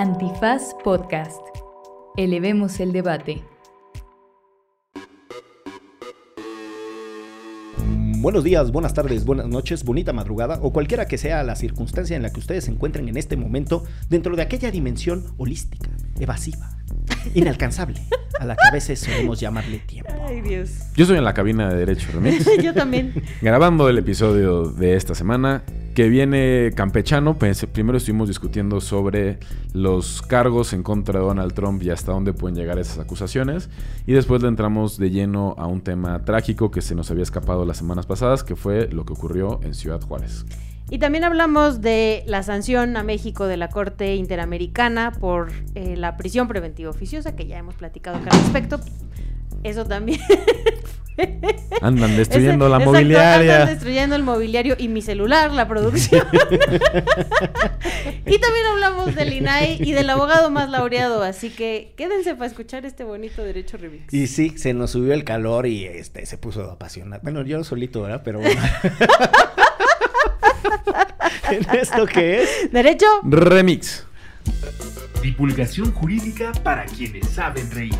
Antifaz Podcast. Elevemos el debate. Buenos días, buenas tardes, buenas noches, bonita madrugada o cualquiera que sea la circunstancia en la que ustedes se encuentren en este momento dentro de aquella dimensión holística, evasiva, inalcanzable, a la que a veces solemos llamarle tiempo. Ay, Dios. Yo estoy en la cabina de Derecho Remix, Yo también. grabando el episodio de esta semana que viene campechano. Pues, primero estuvimos discutiendo sobre los cargos en contra de Donald Trump y hasta dónde pueden llegar esas acusaciones. Y después le entramos de lleno a un tema trágico que se nos había escapado las semanas pasadas, que fue lo que ocurrió en Ciudad Juárez. Y también hablamos de la sanción a México de la Corte Interamericana por eh, la prisión preventiva oficiosa, que ya hemos platicado acá al respecto. Eso también. Andan destruyendo Ese- la exacto, mobiliaria. Andan destruyendo el mobiliario y mi celular, la producción. y también hablamos del INAI y del abogado más laureado, así que quédense para escuchar este bonito derecho remix. Y sí, se nos subió el calor y este se puso apasionado. Bueno, yo solito, ¿verdad? Pero bueno. ¿En esto qué es? ¿Derecho? Remix. Divulgación jurídica para quienes saben reír.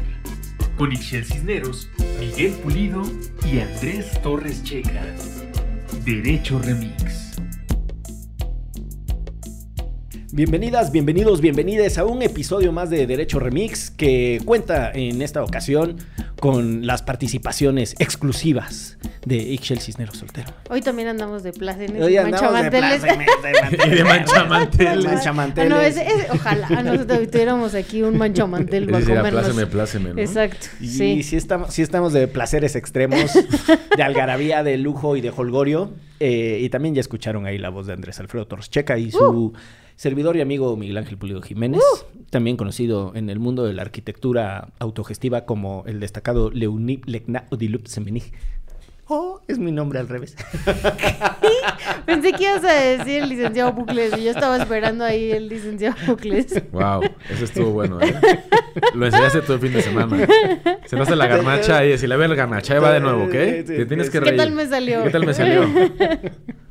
Con Ixel Cisneros, Miguel Pulido y Andrés Torres Checa. Derecho Remix. Bienvenidas, bienvenidos, bienvenidas a un episodio más de Derecho Remix que cuenta en esta ocasión con las participaciones exclusivas de Ixchel Cisneros Soltero. Hoy también andamos de plácemes Hoy y andamos de manchamanteles. plácemes, Y de manchamanteles. De manchamanteles. Ah, no, ese- ojalá nosotros tuviéramos aquí un manchamantel Es para comernos. pláceme, pláceme, ¿no? Exacto, Y sí. sí. estamos, sí estamos de placeres extremos, de algarabía, de lujo y de holgorio. Eh, y también ya escucharon ahí la voz de Andrés Alfredo Torres Checa y su servidor y amigo Miguel Ángel Pulido Jiménez, también conocido en el mundo de la arquitectura autogestiva como el destacado Leonid Legna Odilup Semenij. Oh, es mi nombre al revés. Pensé que ibas a decir el licenciado Bucles y yo estaba esperando ahí el licenciado Bucles. Wow, eso estuvo bueno, ¿eh? Lo enseñaste todo el fin de semana. Se nos hace la garnacha y decirle, a ver, garnacha, ahí va de nuevo, ¿ok? Te tienes que ¿Qué reír. tal me salió? ¿Qué tal me salió?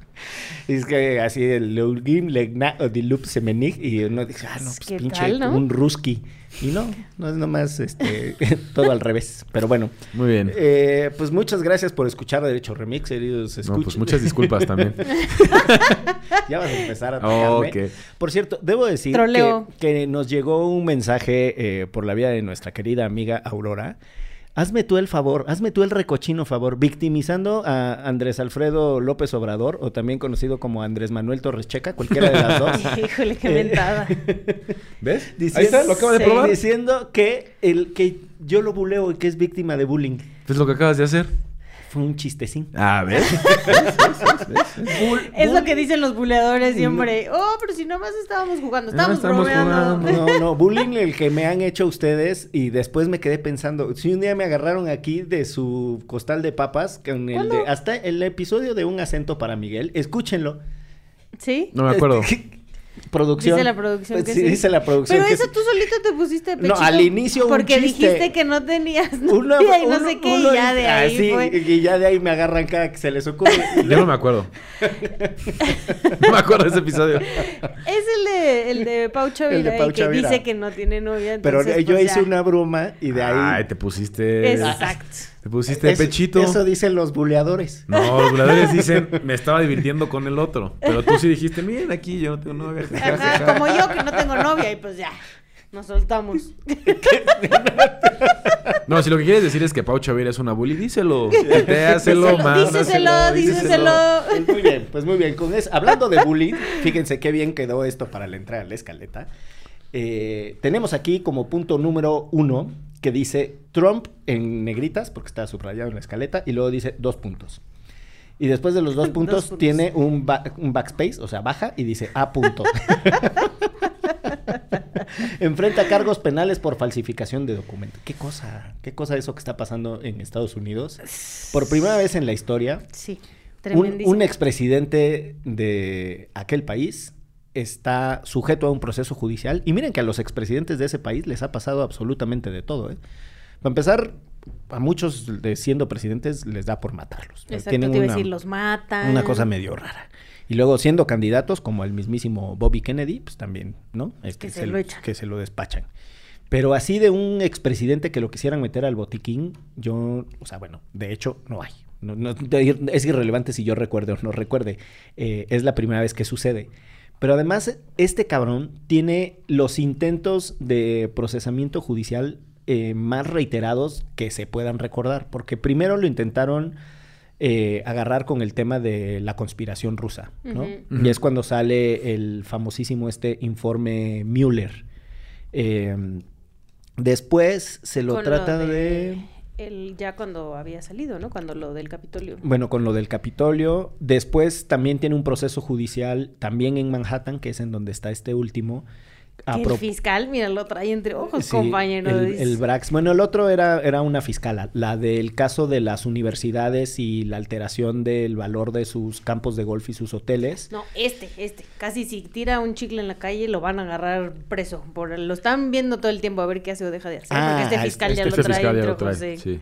Y es que así el Leonid Legna Odilup Semenij y uno dice, ah, no, pues ¿Qué pinche, tal, no? un ruski. Y no, no es nomás este, todo al revés. Pero bueno. Muy bien. Eh, pues muchas gracias por escuchar Derecho Remix, queridos No, escuchas. pues muchas disculpas también. ya vas a empezar a Oh, atacarme. ok. Por cierto, debo decir que nos llegó un mensaje eh, por la vía de nuestra querida amiga Aurora. Hazme tú el favor, hazme tú el recochino favor, victimizando a Andrés Alfredo López Obrador, o también conocido como Andrés Manuel Torres Checa, cualquiera de las dos. Híjole, qué mentada. ¿Ves? Diciendo- Ahí está, lo acabo de probar. Diciendo que, el, que yo lo buleo y que es víctima de bullying. Es lo que acabas de hacer. Fue un chistecín. A ver. Es lo que dicen los buleadores siempre. Oh, pero si nomás estábamos jugando, No, estábamos estamos bromeando. jugando. No, no, bullying el que me han hecho ustedes y después me quedé pensando, si un día me agarraron aquí de su costal de papas, con el de, hasta el episodio de un acento para Miguel, escúchenlo. ¿Sí? No me acuerdo. Producción. Dice la producción que sí. sí. Dice la producción Pero que eso sí. tú solito te pusiste No, al inicio un Porque chiste. dijiste que no tenías Una- y no uno- sé qué, uno y ya de ah, ahí sí, fue. Y ya de ahí me agarran cada que se les ocurre. Yo no me acuerdo. No me acuerdo de ese episodio. Es el de, el de Pau Chavira, El de Pau que Chavira. dice que no tiene novia. Pero entonces, yo pues, hice ya. una broma y de ahí... Ay, te pusiste. Exacto. Te pusiste Eso- pechito. Eso dicen los buleadores. No, los voladores dicen, me estaba divirtiendo con el otro. Pero tú sí dijiste, miren aquí, yo no tengo novia. Ajá, como yo que no tengo novia y pues ya, nos soltamos. No, si lo que quieres decir es que Pau Chavira es una bully, díselo. Díselo, Díselo, más. díseselo, díseselo. Pues muy bien, pues muy bien. Con eso, hablando de bullying, fíjense qué bien quedó esto para la entrada a la escaleta. Eh, tenemos aquí como punto número uno que dice Trump en negritas, porque está subrayado en la escaleta, y luego dice dos puntos. Y después de los dos puntos, puntos. tiene un, ba- un backspace, o sea, baja y dice A punto. Enfrenta cargos penales por falsificación de documentos. ¿Qué cosa? ¿Qué cosa eso que está pasando en Estados Unidos? Por primera vez en la historia, Sí, un, un expresidente de aquel país está sujeto a un proceso judicial. Y miren que a los expresidentes de ese país les ha pasado absolutamente de todo. ¿eh? Para empezar, a muchos de siendo presidentes les da por matarlos. Exacto, Tienen te iba a decir, los matan. una cosa medio rara. Y luego siendo candidatos como el mismísimo Bobby Kennedy, pues también, ¿no? Que se lo echan. Que se lo despachan. Pero así de un expresidente que lo quisieran meter al botiquín, yo, o sea, bueno, de hecho no hay. No, no- de- es irrelevante si yo recuerde o no recuerde. Eh, es la primera vez que sucede. Pero además, este cabrón tiene los intentos de procesamiento judicial eh, más reiterados que se puedan recordar. Porque primero lo intentaron eh, agarrar con el tema de la conspiración rusa, ¿no? Y es cuando sale el famosísimo este informe Mueller. Eh, después se lo Con trata de- de... El, ya cuando había salido, ¿no? Cuando lo del Capitolio. Bueno, con lo del Capitolio. Después también tiene un proceso judicial, también en Manhattan, que es en donde está este último. El pro- fiscal, mira, lo trae entre ojos, Sí, compañero. El, el Brax. Bueno, el otro era, era una fiscala, la del caso de las universidades y la alteración del valor de sus campos de golf y sus hoteles. No, este, este. Casi si tira un chicle en la calle lo van a agarrar preso. Por, lo están viendo todo el tiempo a ver qué hace o deja de hacer. Ah, porque este fiscal ya Este lo trae fiscal ya entre lo trae, ojos. sí. sí.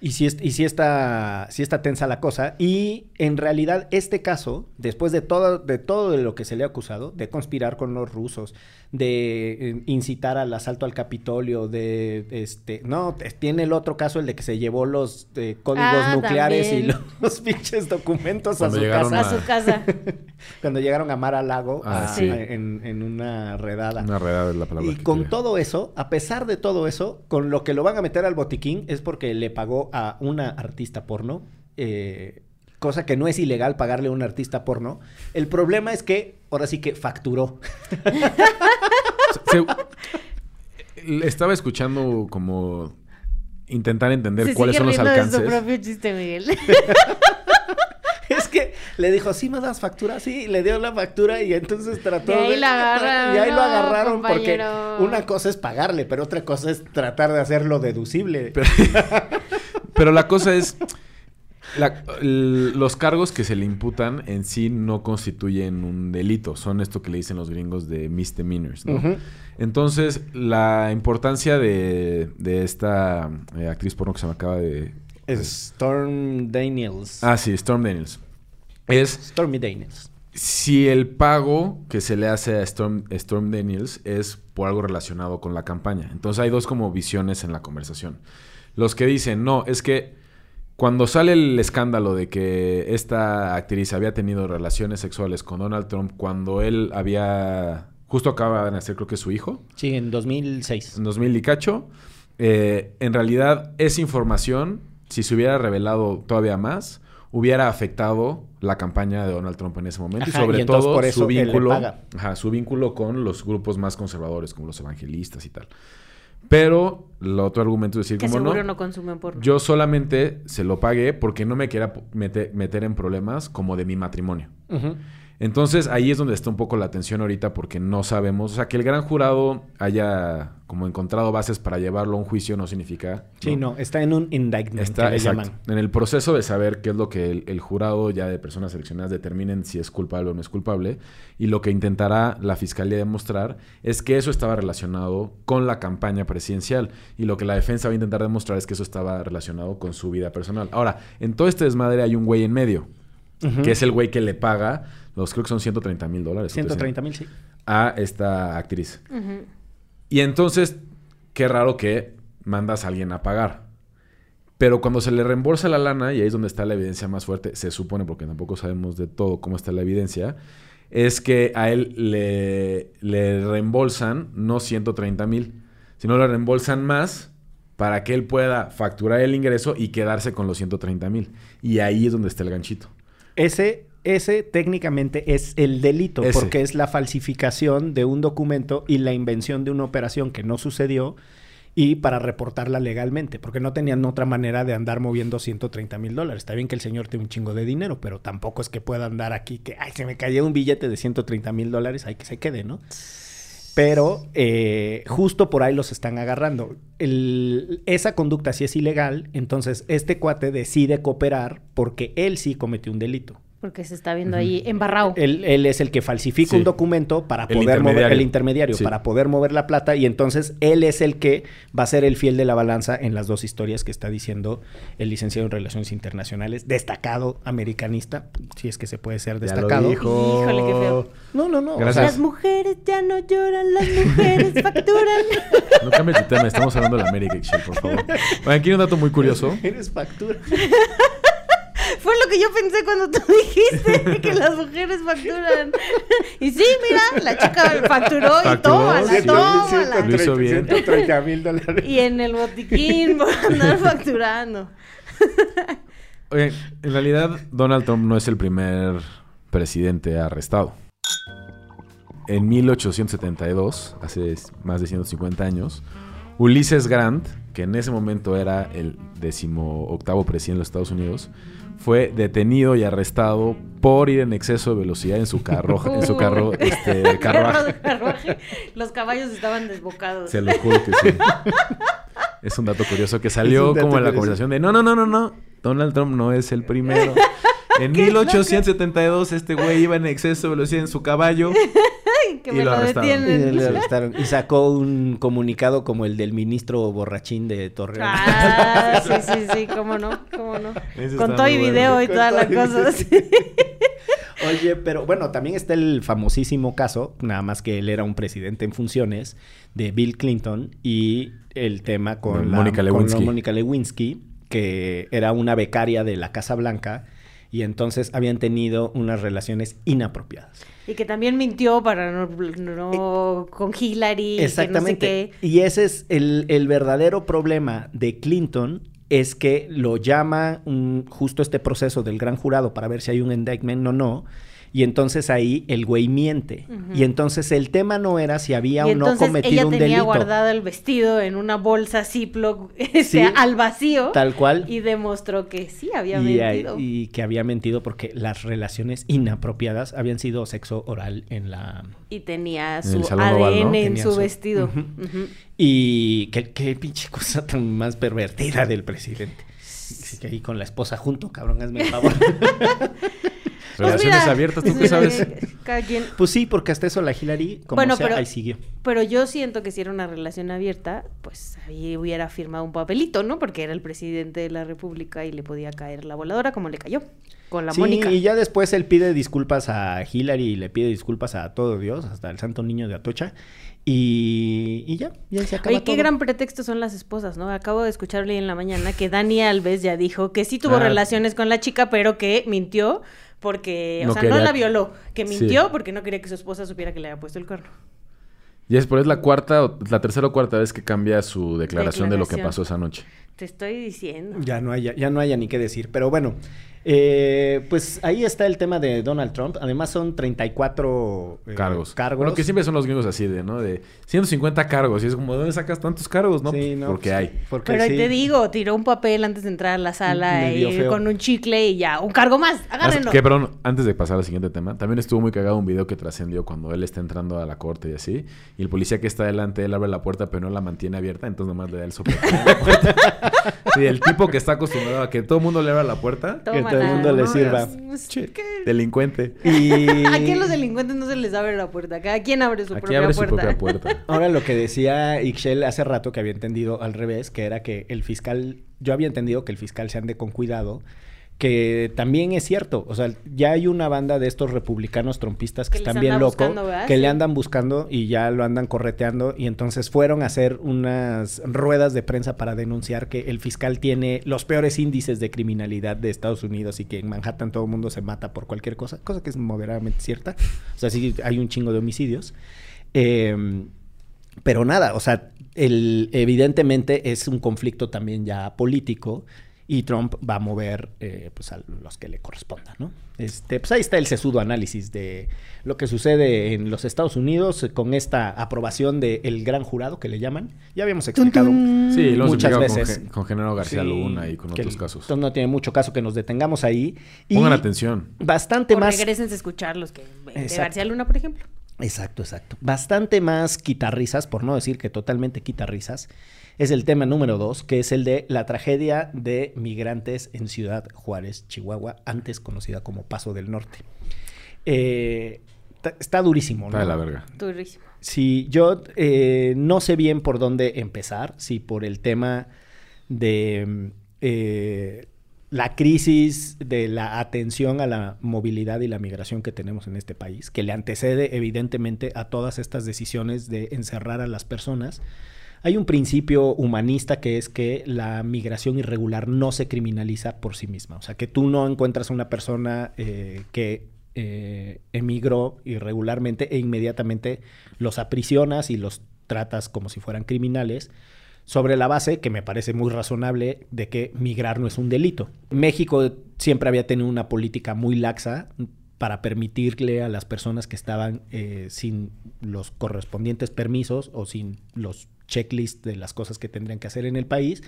Y sí, es- y sí está, sí está tensa la cosa. Y en realidad este caso, después de todo, de todo de lo que se le ha acusado, de conspirar con los rusos, de eh, incitar al asalto al Capitolio, de este, no, tiene el otro caso, el de que se llevó los eh, códigos Ah, nucleares y los, pinches documentos a su casa. A su casa. Cuando llegaron a Mar a Lago Ah, a- sí. a- en, en una redada. Una redada es la palabra. Y que con quería. todo eso, a pesar de todo eso, con lo que lo van a meter al botiquín es porque le pagó a una artista porno, eh, cosa que no es ilegal pagarle a un artista porno. El problema es que ahora sí que facturó. Se- se- estaba escuchando como intentar entender Se cuáles sigue son los de alcances. su propio chiste, Miguel. es que le dijo, sí me das factura, sí, le dio la factura y entonces trató Y ahí de- la agarraron, Y ahí lo agarraron compañero. porque una cosa es pagarle, pero otra cosa es tratar de hacerlo deducible. Pero la cosa es, la- los cargos que se le imputan en sí no constituyen un delito, son esto que le dicen los gringos de misdemeanors, ¿no? Entonces, la importancia de, de esta eh, actriz porno que se me acaba de... Storm Daniels. Ah, sí, Storm Daniels. Es Stormy Daniels. si el pago que se le hace a Storm, Storm Daniels es por algo relacionado con la campaña. Entonces hay dos como visiones en la conversación. Los que dicen, no, es que cuando sale el escándalo de que esta actriz había tenido relaciones sexuales con Donald Trump cuando él había, justo acaba de nacer creo que su hijo, Sí, en 2006. en 2000 y cacho, eh, en realidad esa información, si se hubiera revelado todavía más, hubiera afectado la campaña de Donald Trump en ese momento Ajá, y sobre y todo por eso su vínculo, ajá, su vínculo con los grupos más conservadores como los evangelistas y tal. Pero el otro argumento es decir, que como seguro no, no, consumen porno. yo solamente se lo pagué porque no me quería meter, meter en problemas como de mi matrimonio. Ujú. Entonces ahí es donde está un poco la tensión ahorita porque no sabemos, o sea, que el gran jurado haya como encontrado bases para llevarlo a un juicio no significa... Sí, no, está en un indictment Está que le exacto, llaman. en el proceso de saber qué es lo que el, el jurado ya de personas seleccionadas determinen si es culpable o no es culpable y lo que intentará la fiscalía demostrar es que eso estaba relacionado con la campaña presidencial y lo que la defensa va a intentar demostrar es que eso estaba relacionado con su vida personal. Ahora, en todo este desmadre hay un güey en medio, que es el güey que le paga, los creo que son 130 mil dólares. o 130 mil, sí. a esta actriz. Y entonces, qué raro que mandas a alguien a pagar. Pero cuando se le reembolsa la lana, y ahí es donde está la evidencia más fuerte, se supone, porque tampoco sabemos de todo cómo está la evidencia, es que a él le, le reembolsan no 130 mil, sino le reembolsan más para que él pueda facturar el ingreso y quedarse con los 130 mil. Y ahí es donde está el ganchito. Ese, ese técnicamente es el delito, Ese. porque es la falsificación de un documento y la invención de una operación que no sucedió y para reportarla legalmente, porque no tenían otra manera de andar moviendo 130 mil dólares. Está bien que el señor tiene un chingo de dinero, pero tampoco es que pueda andar aquí que, ay, se me cayó un billete de 130 mil dólares, hay que se quede, ¿no? Pero eh, justo por ahí los están agarrando. El- esa conducta sí es ilegal, entonces este cuate decide cooperar porque él sí cometió un delito. Porque se está viendo ahí embarrado. Él, él es el que falsifica Sí. un documento para El poder mover el intermediario, Sí. para poder mover la plata y entonces él es el que va a ser el fiel de la balanza en las dos historias que está diciendo el licenciado en Relaciones Internacionales, destacado americanista, si es que se puede ser Ya lo destacado. dijo. Híjole, qué feo. No, no, no. Gracias. Las mujeres ya no lloran, las mujeres facturan. No cambies de tema, estamos hablando de la América, Ixchel, por favor. Bueno, aquí hay un dato muy curioso. Eres factura. Fue lo que yo pensé cuando tú dijiste que las mujeres facturan. Y sí, mira, la chica facturó y tómala, sí, tómala. Lo hizo bien. 130 mil dólares. Y en el botiquín por andar facturando. Oye, en realidad Donald Trump no es el primer presidente arrestado. En 1872, hace más de 150 años, Ulises Grant, que en ese momento era el decimoctavo presidente de los Estados Unidos, fue detenido y arrestado por ir en exceso de velocidad en su carro, en su carro, este, carruaje. Carruaje. Los caballos estaban desbocados. Se lo juro que sí. Es un dato curioso que salió como en la curioso. conversación de no, no, no, no, no. Donald Trump no es el primero. En 1872 este güey iba en exceso de velocidad en su caballo. Que Y me lo lo, arrestaron. Y, detienen. Y sacó un comunicado como el del ministro borrachín de Torreón. Ah, sí, sí, sí, cómo no, cómo no. Con todo y bueno. video y Con toda la todo y cosa. video. sí. Oye, pero bueno, también está el famosísimo caso, nada más que él era un presidente en funciones, de Bill Clinton y el tema con, la- Mónica con Lewinsky. Mónica Lewinsky, que era una becaria de la Casa Blanca y entonces habían tenido unas relaciones inapropiadas. Y que también mintió para no, no- con Hillary. Exactamente. Que no sé qué. Y ese es el, el verdadero problema de Clinton, es que lo llama un- justo este proceso del gran jurado para ver si hay un indictment o no. Y entonces ahí el güey miente. Y entonces el tema no era si había Y o no cometido ella un tenía delito. guardado el vestido en una bolsa Ziploc este, Sí, al vacío. Tal cual. Y demostró que sí había Y, mentido. y que había mentido porque las relaciones inapropiadas habían sido sexo oral en la... Y tenía En su ADN Oval, ¿no? en Tenía su su- vestido. Y qué, qué pinche cosa tan más pervertida del presidente. Que ahí con la esposa junto, cabrón, hazme el favor. Pues Relaciones mira, abiertas, ¿tú qué sabes? Cada quien. Pues sí, porque hasta eso la Hillary, como Bueno, sea, pero- ahí siguió. Pero yo siento que si era una relación abierta, pues ahí hubiera firmado un papelito, ¿no? Porque era el presidente de la República y le podía caer la voladora como le cayó con la sí, Mónica. y ya después él pide disculpas a Hillary y le pide disculpas a todo Dios, hasta el santo niño de Atocha. Y, y ya, ya se acaba Oye, qué todo. gran pretexto son las esposas, ¿no? Acabo de escucharle en la mañana que Dani Alves ya dijo que sí tuvo Ah. relaciones con la chica, pero que mintió porque, o No sea, no la violó, que Sí. mintió porque no quería que su esposa supiera que le había puesto el cuerno. Y es, pero es la cuarta, o la tercera o cuarta vez que cambia su declaración, de lo que pasó esa noche. Te estoy diciendo. Ya no haya, ya no haya ni qué decir. Pero bueno, eh, pues ahí está el tema de Donald Trump. Además son 34 eh, Cargos. cargos. Bueno, que siempre son los gringos así de, ¿no? De 150 cargos. Y es como, ¿de dónde sacas tantos cargos? No, Sí, no, porque pues, hay. Porque Pero ahí sí. te digo, tiró un papel antes de entrar a la sala y con un chicle y ya, un cargo más, agárrenlo. Que, perdón, antes de pasar al siguiente tema, también estuvo muy cagado un video que trascendió cuando él está entrando a la corte y así. Y el policía que está delante, él abre la puerta, pero no la mantiene abierta, entonces nomás le da el puerta. Sí, el tipo que está acostumbrado a que todo el mundo le abra la puerta, que todo el mundo le sirva. Pues, delincuente. Y Aquí a los delincuentes no se les abre la puerta, cada quien abre su Aquí propia abre su puerta. propia puerta. Ahora lo que decía Ixchel hace rato que había entendido al revés, que era que el fiscal, yo había entendido que el fiscal se ande con cuidado, que también es cierto, o sea, ya hay una banda de estos republicanos trompistas que, están bien locos, que Sí. le andan buscando y ya lo andan correteando y entonces fueron a hacer unas ruedas de prensa para denunciar que el fiscal tiene los peores índices de criminalidad de Estados Unidos y que en Manhattan todo el mundo se mata por cualquier cosa, cosa que es moderadamente cierta, o sea, sí hay un chingo de homicidios. Eh, pero nada, o sea, el, evidentemente es un conflicto también ya político y Trump va a mover eh, pues a los que le corresponda, ¿no? Este, pues ahí está el sesudo análisis de lo que sucede en los Estados Unidos con esta aprobación del gran jurado que le llaman. Ya habíamos explicado Sí, lo hemos muchas explicado veces. Con, con Genaro García Sí, Luna y con que otros casos. Entonces no tiene mucho caso que nos detengamos ahí. Y Pongan atención. Bastante O más. regresense a escucharlos que de Exacto. García Luna, por ejemplo. Exacto, exacto. Bastante más quitarrisas, por no decir que totalmente quitarrisas, es el tema número dos, que es el de la tragedia de migrantes en Ciudad Juárez, Chihuahua, antes conocida como Paso del Norte. Eh, está durísimo, ¿no? Está de la verga. Durísimo. Sí, yo eh, no sé bien por dónde empezar, si por el tema de eh, la crisis de la atención a la movilidad y la migración que tenemos en este país, que le antecede evidentemente a todas estas decisiones de encerrar a las personas. Hay un principio humanista que es que la migración irregular no se criminaliza por sí misma. O sea, que tú no encuentras a una persona eh, que eh, emigró irregularmente e inmediatamente los aprisionas y los tratas como si fueran criminales sobre la base, que me parece muy razonable, de que migrar no es un delito. México siempre había tenido una política muy laxa para permitirle a las personas que estaban eh, sin los correspondientes permisos o sin los checklists de las cosas que tendrían que hacer en el país,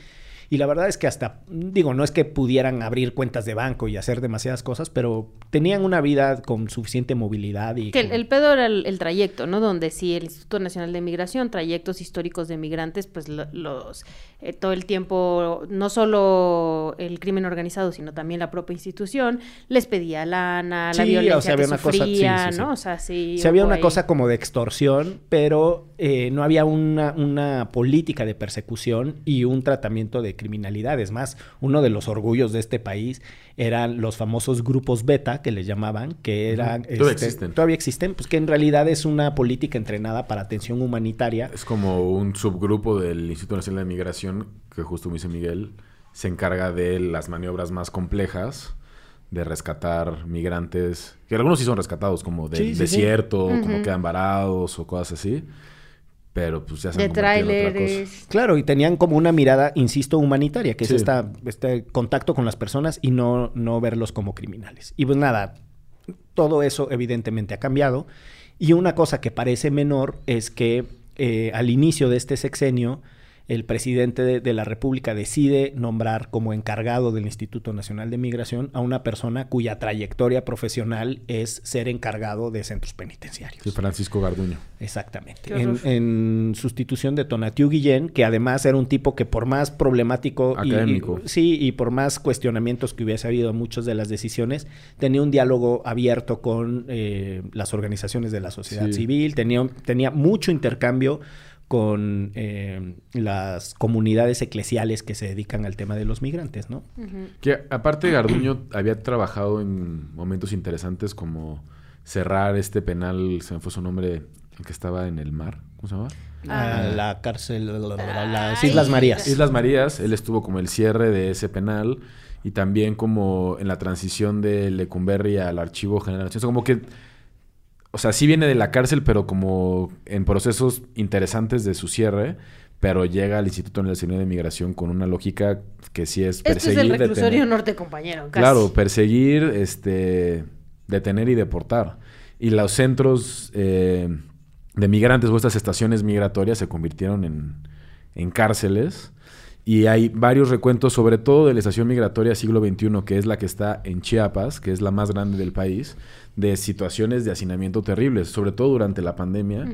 y la verdad es que hasta, digo, no es que pudieran abrir cuentas de banco y hacer demasiadas cosas, pero tenían una vida con suficiente movilidad y... Que el, pedo era el, trayecto, ¿no? Donde sí el Instituto Nacional de Migración, trayectos históricos de migrantes, pues los... Eh, todo el tiempo, no solo el crimen organizado, sino también la propia institución, les pedía lana, la violencia o sea, había una cosa, ¿no? O sea, sí... había una cosa como de extorsión, pero eh, no había una, una política de persecución y un tratamiento de criminalidad. Es más, uno de los orgullos de este país eran los famosos grupos beta, que les llamaban, que eran... todavía este, existen. Todavía existen, pues que en realidad es una política entrenada para atención humanitaria. Es como un subgrupo del Instituto Nacional de Migración, que justo me dice Miguel, se encarga de las maniobras más complejas de rescatar migrantes, que algunos sí son rescatados, como del desierto, como quedan varados o cosas así pero pues ya se de trailers. Claro, y tenían como una mirada, insisto, humanitaria, que es esta, este contacto con las personas y no, no verlos como criminales. Y pues nada, todo eso evidentemente ha cambiado. Y una cosa que parece menor es que eh, al inicio de este sexenio, el presidente de, la República decide nombrar como encargado del Instituto Nacional de Migración a una persona cuya trayectoria profesional es ser encargado de centros penitenciarios. Sí, Francisco Garduño. Exactamente. En, sustitución de Tonatiu Guillén, que además era un tipo que por más problemático... Académico. sí, y por más cuestionamientos que hubiese habido muchas de las decisiones, tenía un diálogo abierto con eh, las organizaciones de la sociedad civil, tenía, tenía mucho intercambio con eh, las comunidades eclesiales que se dedican al tema de los migrantes, ¿no? Que aparte Garduño había trabajado en momentos interesantes como cerrar este penal, se me fue su nombre, el que estaba en el mar, ¿cómo se llama? Ah, la cárcel, las Islas Marías. Islas Marías, él estuvo como el cierre de ese penal y también como en la transición de Lecumberri al Archivo General. O como que o sea, sí viene de la cárcel, pero como en procesos interesantes de su cierre, pero llega al Instituto Nacional de Migración con una lógica que sí es perseguir. Este es el reclusorio norte, compañero. Casi. Claro, perseguir, este, detener y deportar. Y los centros eh, de migrantes o estas estaciones migratorias se convirtieron en, en cárceles. Y hay varios recuentos, sobre todo de la estación migratoria siglo XXI, que es la que está en Chiapas, que es la más grande del país, de situaciones de hacinamiento terribles, sobre todo durante la pandemia.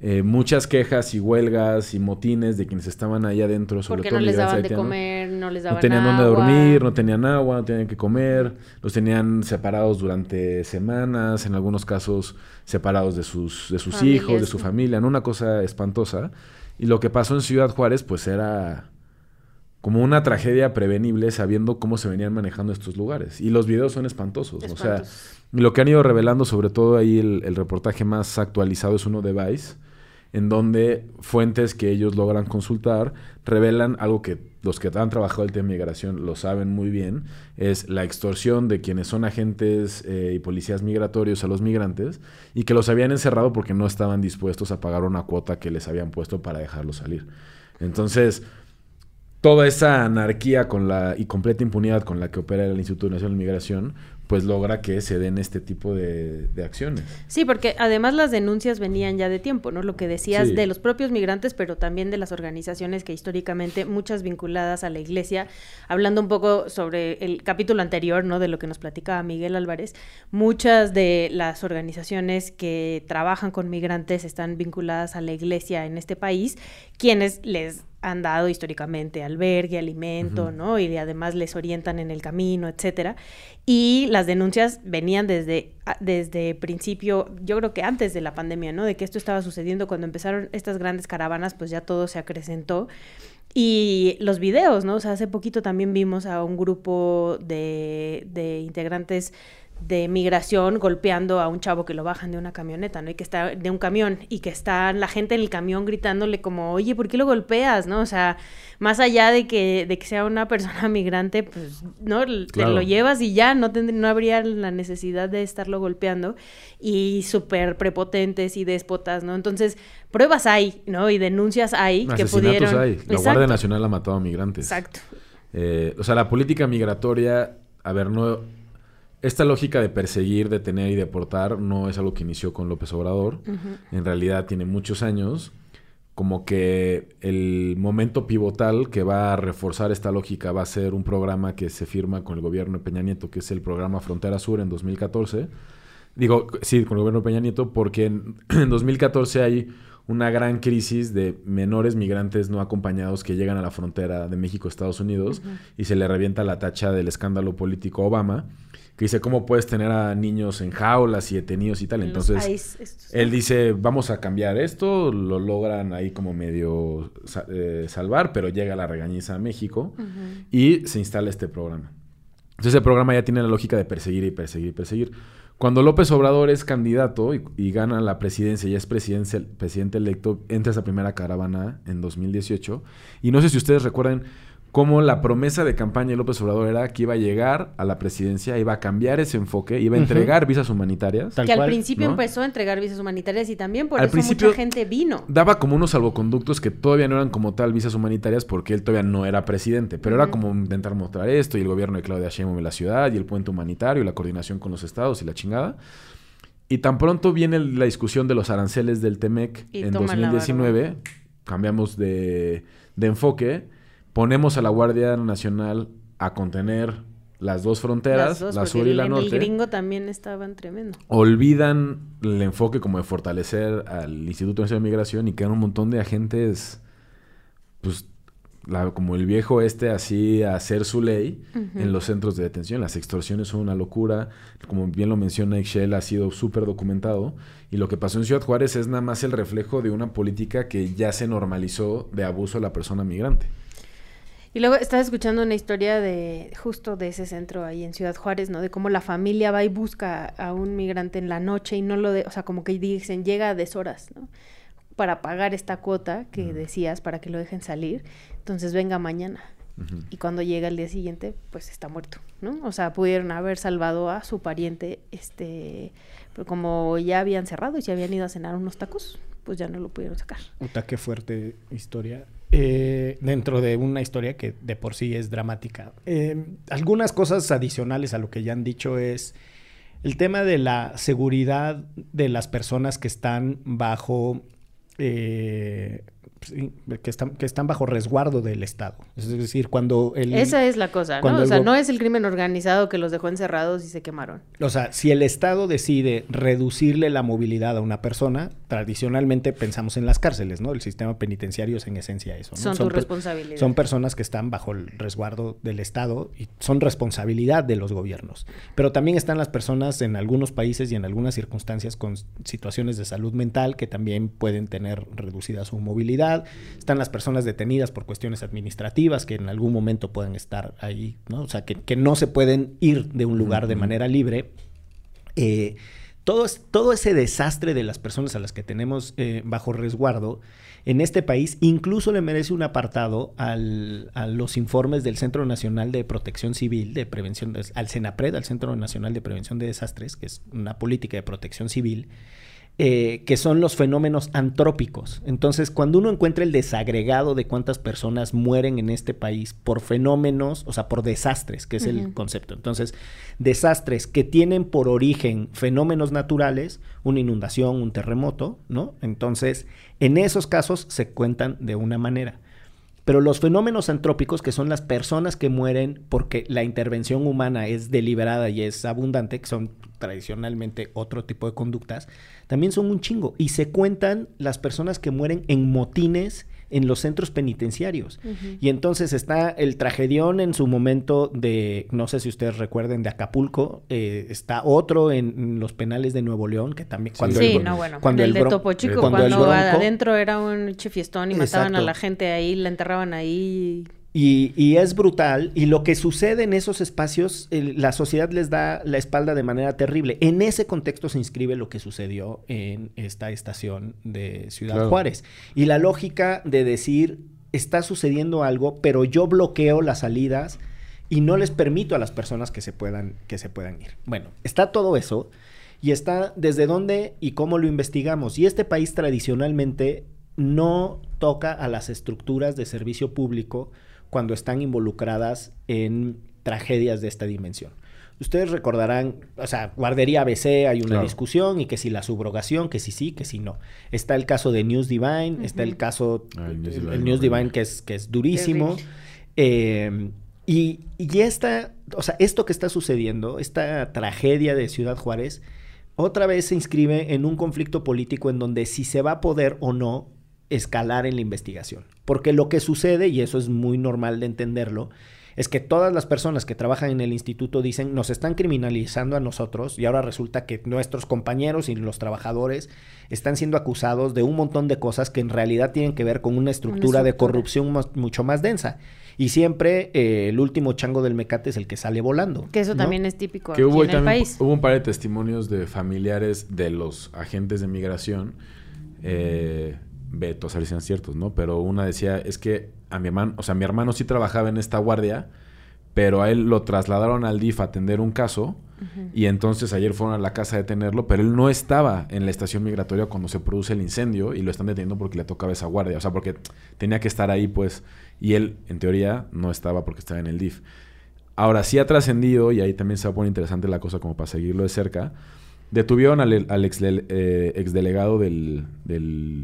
Eh, muchas quejas y huelgas y motines de quienes estaban ahí adentro, sobre Porque todo no les daban de comer, no les daban No tenían dónde dormir, no tenían agua, no tenían que comer, los tenían separados durante semanas, en algunos casos separados de sus, de sus hijos, de su familia, ¿no? Una cosa espantosa. Y lo que pasó en Ciudad Juárez, pues era como una tragedia prevenible sabiendo cómo se venían manejando estos lugares. Y los videos son espantosos. O sea, lo que han ido revelando, sobre todo ahí el, reportaje más actualizado es uno de Vice, en donde fuentes que ellos logran consultar revelan algo que los que han trabajado el tema de migración lo saben muy bien, es la extorsión de quienes son agentes eh, y policías migratorios a los migrantes y que los habían encerrado porque no estaban dispuestos a pagar una cuota que les habían puesto para dejarlos salir. Entonces, toda esa anarquía con la, y completa impunidad con la que opera el Instituto Nacional de Migración, pues logra que se den este tipo de, de acciones. Sí, porque además las denuncias venían ya de tiempo, ¿no? Lo que decías Sí. de los propios migrantes, pero también de las organizaciones que históricamente, muchas vinculadas a la iglesia, hablando un poco sobre el capítulo anterior, ¿no? De lo que nos platicaba Miguel Álvarez, muchas de las organizaciones que trabajan con migrantes están vinculadas a la iglesia en este país, quienes les han dado históricamente albergue, alimento. ¿no? Y de- además les orientan en el camino, etcétera. Y las denuncias venían desde, a- desde principio, yo creo que antes de la pandemia, ¿no? De que esto estaba sucediendo cuando empezaron estas grandes caravanas, pues ya todo se acrecentó. Y los videos, ¿no? O sea, hace poquito también vimos a un grupo de, de integrantes de migración golpeando a un chavo que lo bajan de una camioneta, ¿no? Y que está de un camión y que está la gente en el camión gritándole como, oye, ¿por qué lo golpeas? ¿No? O sea, más allá de que, de que sea una persona migrante, pues, ¿no? Claro. Te lo llevas y ya, no, tendr- no habría la necesidad de estarlo golpeando y súper prepotentes y déspotas, ¿no? Entonces, pruebas hay, ¿no? Y denuncias hay que pudieron... hay. La Exacto. Guardia Nacional ha matado a migrantes. Exacto. Eh, o sea, la política migratoria, a ver, no... Esta lógica de perseguir, detener y deportar no es algo que inició con López Obrador. En realidad tiene muchos años. Como que el momento pivotal que va a reforzar esta lógica va a ser un programa que se firma con el gobierno de Peña Nieto, que es el programa Frontera Sur en 2014. Digo, sí, con el gobierno de Peña Nieto, porque en, en 2014 hay una gran crisis de menores migrantes no acompañados que llegan a la frontera de México-Estados Unidos y se le revienta la tacha del escándalo político Obama, que dice, ¿cómo puedes tener a niños en jaulas y detenidos y tal? Entonces, ICE él dice, vamos a cambiar esto, lo logran ahí como medio eh, salvar, pero llega la regañiza a México y se instala este programa. Entonces el programa ya tiene la lógica de perseguir y perseguir y perseguir. Cuando López Obrador es candidato y, y gana la presidencia y es presidente, presidente electo, entra esa primera caravana en 2018. Y no sé si ustedes recuerdan cómo la promesa de campaña de López Obrador era que iba a llegar a la presidencia, iba a cambiar ese enfoque, iba a entregar visas humanitarias. Tal que al principio ¿no? empezó a entregar visas humanitarias y también por Al eso principio- mucha gente vino. daba como unos salvoconductos que todavía no eran como tal visas humanitarias porque él todavía no era presidente, pero era como intentar mostrar esto y el gobierno de Claudia Sheinbaum en la ciudad y el puente humanitario y la coordinación con los estados y la chingada. Y tan pronto viene la discusión de los aranceles del TEMEC en toma la 2019, cambiamos de, de enfoque, ponemos a la Guardia Nacional a contener las dos fronteras, Las dos, la sur y el- la en norte el gringo también estaban tremendo. olvidan el enfoque como de fortalecer al Instituto Nacional de Migración y quedan un montón de agentes, pues, la- como el viejo este, así a hacer su ley en los centros de detención. Las extorsiones son una locura. Como bien lo menciona Excel, ha sido súper documentado. Y lo que pasó en Ciudad Juárez es nada más el reflejo de una política que ya se normalizó de abuso a la persona migrante. Y luego estaba escuchando una historia de justo de ese centro ahí en Ciudad Juárez, ¿no? De cómo la familia va y busca a un migrante en la noche y no lo de, o sea, como que dicen, llega a deshoras, ¿no? Para pagar esta cuota que decías para que lo dejen salir. Entonces venga mañana. Y cuando llega el día siguiente, pues está muerto, ¿no? O sea, pudieron haber salvado a su pariente, este, pero como ya habían cerrado y se habían ido a cenar unos tacos, pues ya no lo pudieron sacar. Puta, qué fuerte historia. Eh, dentro de una historia que de por sí es dramática. Eh, algunas cosas adicionales a lo que ya han dicho es el tema de la seguridad de las personas que están bajo... eh, sí, que, están, que están bajo resguardo del Estado. Es decir, cuando el... Esa es la cosa, ¿no? O sea, no es el crimen organizado que los dejó encerrados y se quemaron. O sea, si el Estado decide reducirle la movilidad a una persona, tradicionalmente pensamos en las cárceles, ¿no? El sistema penitenciario es en esencia eso. ¿no? Son tu responsabilidad. Son personas que están bajo el resguardo del Estado y son responsabilidad de los gobiernos. Pero también están las personas en algunos países y en algunas circunstancias con situaciones de salud mental que también pueden tener reducida su movilidad. Están las personas detenidas por cuestiones administrativas que en algún momento pueden estar ahí, ¿no? O sea, que, que no se pueden ir de un lugar de manera libre. Eh, todo, todo ese desastre de las personas a las que tenemos eh, bajo resguardo en este país incluso le merece un apartado al- a los informes del Centro Nacional de Protección Civil, de Prevención, al CENAPRED, al Centro Nacional de Prevención de Desastres, que es una política de protección civil, eh, que son los fenómenos antrópicos. Entonces, cuando uno encuentra el desagregado de cuántas personas mueren en este país por fenómenos, o sea, por desastres, que es el concepto. Entonces, desastres que tienen por origen fenómenos naturales, una inundación, un terremoto, ¿no? Entonces, en esos casos se cuentan de una manera. Pero los fenómenos antrópicos, que son las personas que mueren porque la intervención humana es deliberada y es abundante, que son tradicionalmente otro tipo de conductas, también son un chingo. Y se cuentan las personas que mueren en motines en los centros penitenciarios. Y entonces está el tragedión en su momento de, no sé si ustedes recuerden, de Acapulco, eh, está otro en, los penales de Nuevo León, que también... Cuando sí, no, bueno, cuando el, de Topo Chico, cuando, adentro era un chefiestón y mataban a la gente ahí, la enterraban ahí y, es brutal. Y lo que sucede en esos espacios, la sociedad les da la espalda de manera terrible. En ese contexto se inscribe lo que sucedió en esta estación de Ciudad Juárez. Y la lógica de decir, está sucediendo algo, pero yo bloqueo las salidas y no les permito a las personas que se puedan, que se puedan ir. Bueno, está todo eso. Y está desde dónde y cómo lo investigamos. Y este país tradicionalmente no toca a las estructuras de servicio público cuando están involucradas en tragedias de esta dimensión. Ustedes recordarán, o sea, guardería ABC, hay una discusión y que si la subrogación, que si sí, que si no. Está el caso de News Divine, está el caso, el, News Divine que es, que es durísimo. Eh, y, y esta, o sea, esto que está sucediendo, esta tragedia de Ciudad Juárez, otra vez se inscribe en un conflicto político en donde si se va a poder o no escalar en la investigación. Porque lo que sucede, y eso es muy normal de entenderlo, es que todas las personas que trabajan en el instituto dicen, nos están criminalizando a nosotros y ahora resulta que nuestros compañeros y los trabajadores están siendo acusados de un montón de cosas que en realidad tienen que ver con una estructura, de corrupción mucho más densa. Y siempre eh, el último chango del mecate es el que sale volando. Que eso también es típico que hubo, en el país. Hubo un par de testimonios de familiares de los agentes de migración eh, vetos, a ver si eran ciertos, ¿no? Pero una decía, es que a mi hermano, o sea, mi hermano sí trabajaba en esta guardia, pero a él lo trasladaron al DIF a atender un caso y entonces ayer fueron a la casa a detenerlo, pero él no estaba en la estación migratoria cuando se produce el incendio y lo están deteniendo porque le tocaba esa guardia, o sea, porque tenía que estar ahí, pues, y él, en teoría, no estaba porque estaba en el DIF. Ahora sí ha trascendido, y ahí también se va a poner interesante la cosa como para seguirlo de cerca, Detuvieron al, ex, eh, exdelegado del,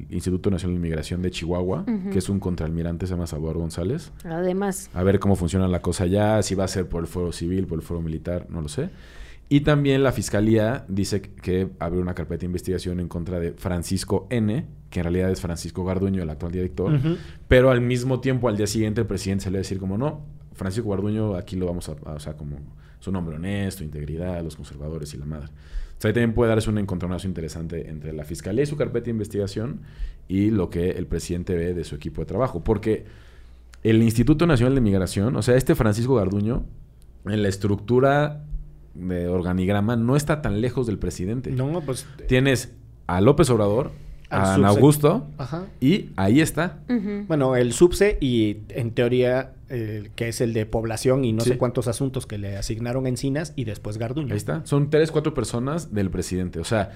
Instituto Nacional de Inmigración de Chihuahua, que es un contraalmirante, se llama Salvador González. Además. A ver cómo funciona la cosa ya, si va a ser por el fuero civil, por el fuero militar, no lo sé. Y también la fiscalía dice que abrió una carpeta de investigación en contra de Francisco N., que en realidad es Francisco Garduño, el actual director. Pero al mismo tiempo, al día siguiente, el presidente va a decir como no, Francisco Garduño aquí lo vamos a, a o sea, como su nombre honesto, integridad, los conservadores y la madre ahí también puede darse un encontronazo interesante entre la fiscalía y su carpeta de investigación y lo que el presidente ve de su equipo de trabajo. Porque el Instituto Nacional de Migración, o sea, este Francisco Garduño, en la estructura de organigrama, no está tan lejos del presidente. No, pues. Tienes a López Obrador, a Augusto. Y ahí está. Bueno, el subse y en teoría que es el de población y no sé cuántos asuntos que le asignaron Encinas y después Garduño. Ahí está. Son tres, cuatro personas del presidente. O sea,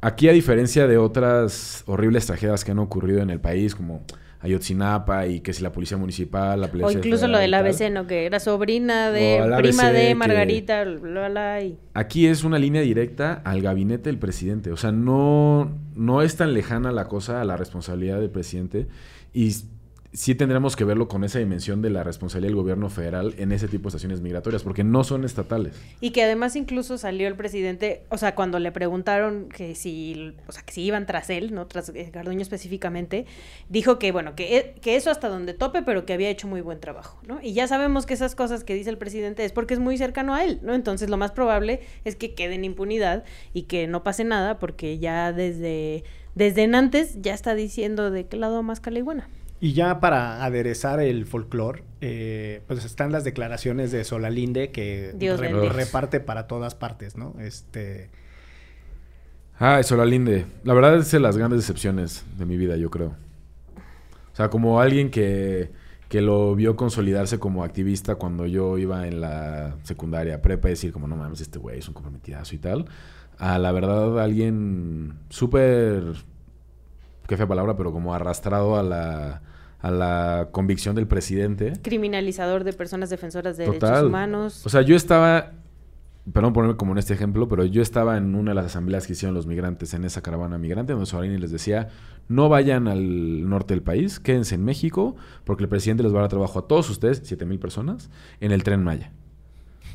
aquí a diferencia de otras horribles tragedias que han ocurrido en el país, como Ayotzinapa y que si la policía municipal, la policía O incluso lo del ABC, ¿no? Que era sobrina de, prima de Margarita, Aquí es una línea directa al gabinete del presidente. O sea, no, no es tan lejana la cosa a la responsabilidad del presidente. Y sí tendremos que verlo con esa dimensión de la responsabilidad del gobierno federal en ese tipo de estaciones migratorias, porque no son estatales. Y que además incluso salió el presidente, o sea, cuando le preguntaron que si, o sea, que si iban tras él, ¿no? Tras Garduño específicamente, dijo que, bueno, que, eso hasta donde tope, pero que había hecho muy buen trabajo, ¿no? Y ya sabemos que esas cosas que dice el presidente es porque es muy cercano a él, ¿no? Entonces lo más probable es que quede en impunidad y que no pase nada, porque ya desde, desde antes ya está diciendo de qué lado más buena. Y ya para aderezar el folclore, eh, pues están las declaraciones de Solalinde que reparte para todas partes, ¿no? Este. Ah, Solalinde. La verdad es de las grandes decepciones de mi vida, yo creo. O sea, como alguien que, que lo vio consolidarse como activista cuando yo iba en la secundaria prepa y decir como, no mames, este güey es un comprometidazo y tal a la verdad alguien súper, qué fea palabra, pero como arrastrado a la, a la convicción del presidente. Criminalizador de personas defensoras de derechos humanos. O sea, yo estaba, perdón ponerme como en este ejemplo, pero yo estaba en una de las asambleas que hicieron los migrantes en esa caravana migrante, donde Solalini les decía, no vayan al norte del país, quédense en México, porque el presidente les va a dar trabajo a todos ustedes, 7 mil personas, en el tren Maya.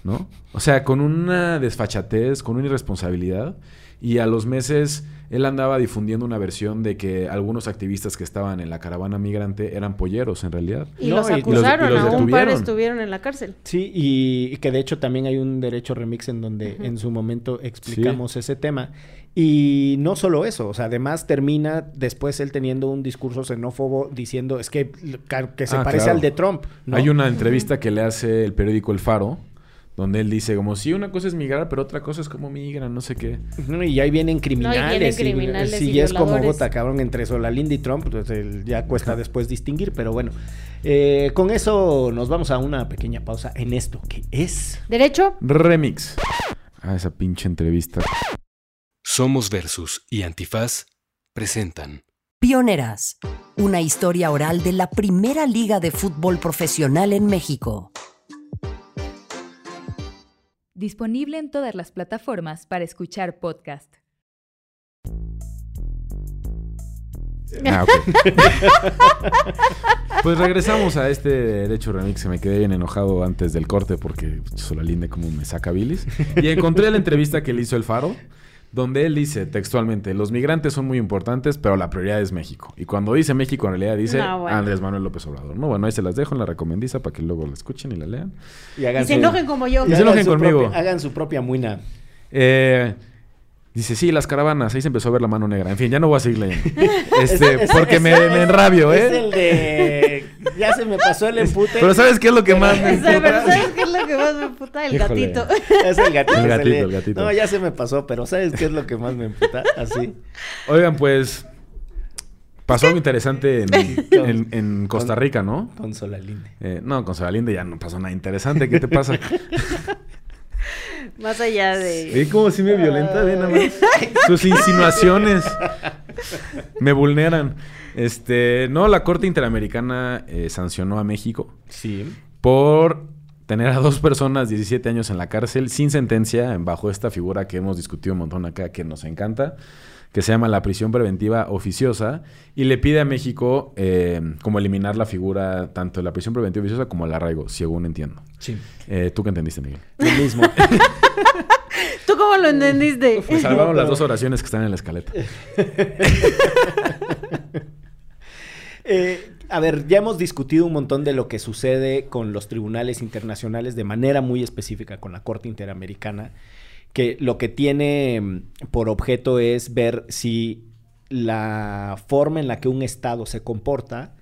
¿No? O sea, con una desfachatez, con una irresponsabilidad. Y a los meses él andaba difundiendo una versión de que algunos activistas que estaban en la caravana migrante eran polleros en realidad. y No, los y los- acusaron, y los a un par estuvieron en la cárcel. Sí, y, y que de hecho también hay un derecho remix en donde en su momento explicamos ese tema. Y no solo eso, o sea, además termina después él teniendo un discurso xenófobo diciendo es que, que se Ah, parece claro. al de Trump. ¿no? Hay una entrevista que le hace el periódico El Faro, donde él dice como si una cosa es migrar, pero otra cosa es como migran, no sé qué. Y ahí vienen criminales. y- criminales sí, y es como gota, cabrón, entre Solalinda y Trump, pues el- ya cuesta después distinguir, pero bueno. Eh, con eso nos vamos a una pequeña pausa en esto, que es... ¿Derecho? Remix. Ah, esa pinche entrevista. Somos Versus y Antifaz presentan Pioneras, una historia oral de la primera liga de fútbol profesional en México. Disponible en todas las plataformas para escuchar podcast. Ah, pues regresamos a este derecho remix. que Me quedé bien enojado antes del corte porque Solalinde como me saca bilis. Y encontré la entrevista que le hizo el Faro, donde él dice textualmente: Los migrantes son muy importantes, pero la prioridad es México. Y cuando dice México, en realidad dice No, bueno. Andrés Manuel López Obrador. No, bueno, ahí se las dejo en la recomendiza para que luego la escuchen y la lean. Y, hagan Y se su- enojen como yo. Y se hagan enojen su conmigo. propia- hagan su propia muina. Eh, dice, sí, las caravanas, ahí se empezó a ver la mano negra. En fin, ya no voy a seguir leyendo. Este, porque me, enrabio, Es ¿eh? el de... Ya se me pasó el empute. Pero ¿sabes qué es lo que más me emputa? ¿sabes qué es lo más me puta? El Híjole. gatito. Es el gatito. El gatito, el gatito. No, ya se me pasó, pero ¿sabes qué es lo que más me emputa? Así. Oigan, pues pasó algo interesante en, en- en Costa Rica, ¿no? Con Solalinde. Eh, no, con Solalinde ya no pasó nada interesante. ¿Qué te pasa? Más allá de... ¿Ve cómo si me violenta? Ve nada más. Sus insinuaciones me vulneran. Este, no, la Corte Interamericana eh, sancionó a México Sí. por tener a dos personas 17 años en la cárcel sin sentencia bajo esta figura que hemos discutido un montón acá que nos encanta que se llama la prisión preventiva oficiosa y le pide a México eh, como eliminar la figura tanto de la prisión preventiva oficiosa como el arraigo, según entiendo. Sí. Eh, ¿Tú qué entendiste, Miguel? Lo mismo. ¿Tú cómo lo entendiste? Me salvaron las dos oraciones que están en la escaleta. Eh, a ver, ya hemos discutido un montón de lo que sucede con los tribunales internacionales de manera muy específica con la Corte Interamericana, que lo que tiene mm, por objeto es ver si la forma en la que un Estado se comporta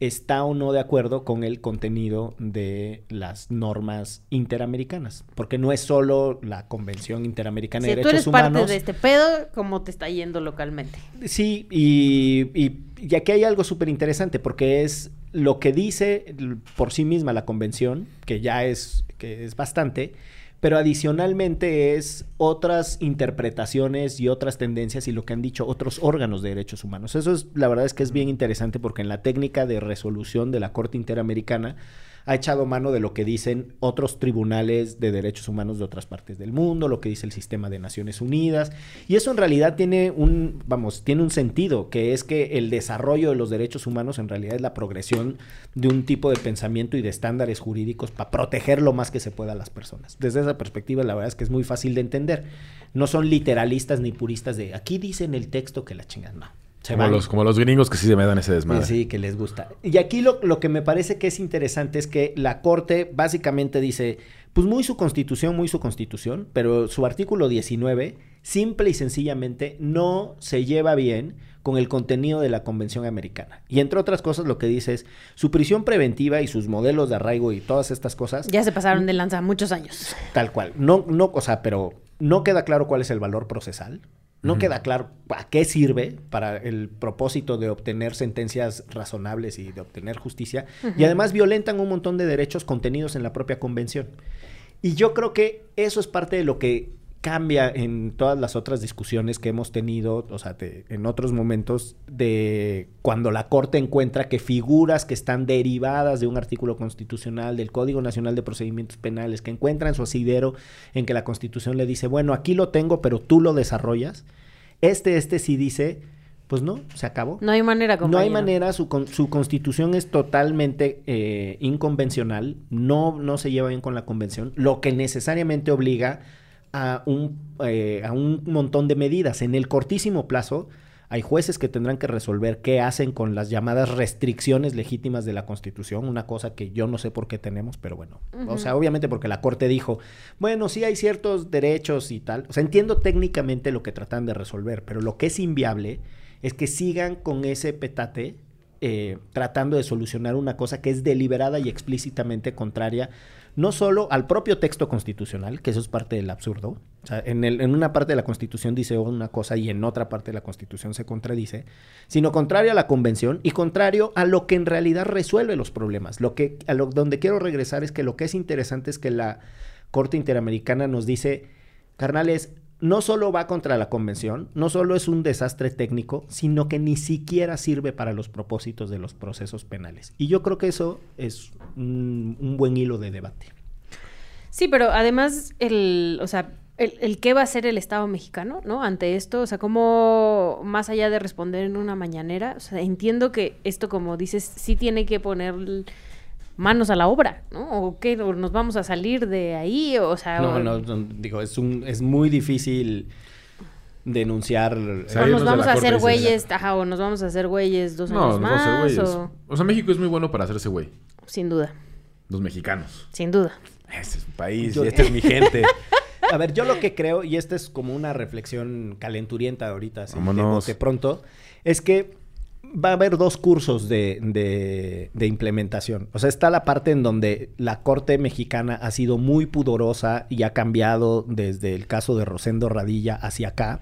está o no de acuerdo con el contenido de las normas interamericanas, porque no es solo la Convención Interamericana Si de tú eres Derechos parte Humanos. de este pedo, ¿cómo te está yendo localmente? Sí, y, y, y aquí hay algo súper interesante porque es lo que dice por sí misma la convención, que ya es, que es bastante, pero adicionalmente es otras interpretaciones y otras tendencias y lo que han dicho otros órganos de derechos humanos. Eso es, la verdad es que es bien interesante porque en la técnica de resolución de la Corte Interamericana ha echado mano de lo que dicen otros tribunales de derechos humanos de otras partes del mundo, lo que dice el sistema de Naciones Unidas, y eso en realidad tiene un, vamos, tiene un sentido, que es que el desarrollo de los derechos humanos en realidad es la progresión de un tipo de pensamiento y de estándares jurídicos para proteger lo más que se pueda a las personas. Desde esa perspectiva, la verdad es que es muy fácil de entender. No son literalistas ni puristas de aquí dicen el texto que la chingan, no. Se Como van. los, como los gringos que sí se me dan ese desmadre. Sí, que les gusta. Y aquí lo, lo que me parece que es interesante es que la Corte básicamente dice, pues muy su constitución, muy su constitución, pero su artículo 19 simple y sencillamente no se lleva bien con el contenido de la Convención Americana. Y entre otras cosas lo que dice es, su prisión preventiva y sus modelos de arraigo y todas estas cosas, Ya se pasaron de lanza muchos años. tal cual. No, no, o sea, pero no queda claro cuál es el valor procesal. No queda claro a qué sirve para el propósito de obtener sentencias razonables y de obtener justicia. Y además violentan un montón de derechos contenidos en la propia convención. Y yo creo que eso es parte de lo que cambia en todas las otras discusiones que hemos tenido, o sea, en otros momentos, de cuando la Corte encuentra que figuras que están derivadas de un artículo constitucional, del Código Nacional de Procedimientos Penales, que encuentran su asidero en que la Constitución le dice, bueno, aquí lo tengo, pero tú lo desarrollas. Este, este sí dice, pues no, se acabó. No hay manera, No compañero. hay manera, su, con- su constitución es totalmente eh, inconvencional, no, no se lleva bien con la convención, lo que necesariamente obliga a un, eh, a un montón de medidas. En el cortísimo plazo, hay jueces que tendrán que resolver qué hacen con las llamadas restricciones legítimas de la Constitución, una cosa que yo no sé por qué tenemos, pero bueno, o sea, obviamente porque la Corte dijo, bueno, sí hay ciertos derechos y tal, o sea, entiendo técnicamente lo que tratan de resolver, pero lo que es inviable es que sigan con ese petate eh, tratando de solucionar una cosa que es deliberada y explícitamente contraria no solo al propio texto constitucional, que eso es parte del absurdo, en, en una parte de la Constitución dice una cosa y en otra parte de la Constitución se contradice, sino contrario a la Convención y contrario a lo que en realidad resuelve los problemas. Lo que, a lo, donde quiero regresar es que lo que es interesante es que la Corte Interamericana nos dice, carnales, no solo va contra la convención, no solo es un desastre técnico, sino que ni siquiera sirve para los propósitos de los procesos penales. Y yo creo que eso es un, buen hilo de debate. Sí, pero además, el, o sea, el, el qué va a hacer el Estado mexicano, ¿no? Ante esto, o sea, cómo, más allá de responder en una mañanera, o sea, entiendo que esto, como dices, sí tiene que poner manos a la obra, ¿no? O qué, o nos vamos a salir de ahí, o sea... No, o- no, no, digo, es, un, es muy difícil denunciar. o nos de vamos a hacer güeyes, ajá, o nos vamos a hacer güeyes dos No, años no vamos a más, güeyes. o... O sea, México es muy bueno para hacerse güey. Sin duda, Los mexicanos. sin duda. Este es un país Yo- y esta es mi gente. A ver, yo lo que creo, y esta es como una reflexión calenturienta ahorita, así, de bote pronto, es que va a haber dos cursos de, de- de implementación. O sea, está la parte en donde la Corte Mexicana ha sido muy pudorosa y ha cambiado desde el caso de Rosendo Radilla hacia acá.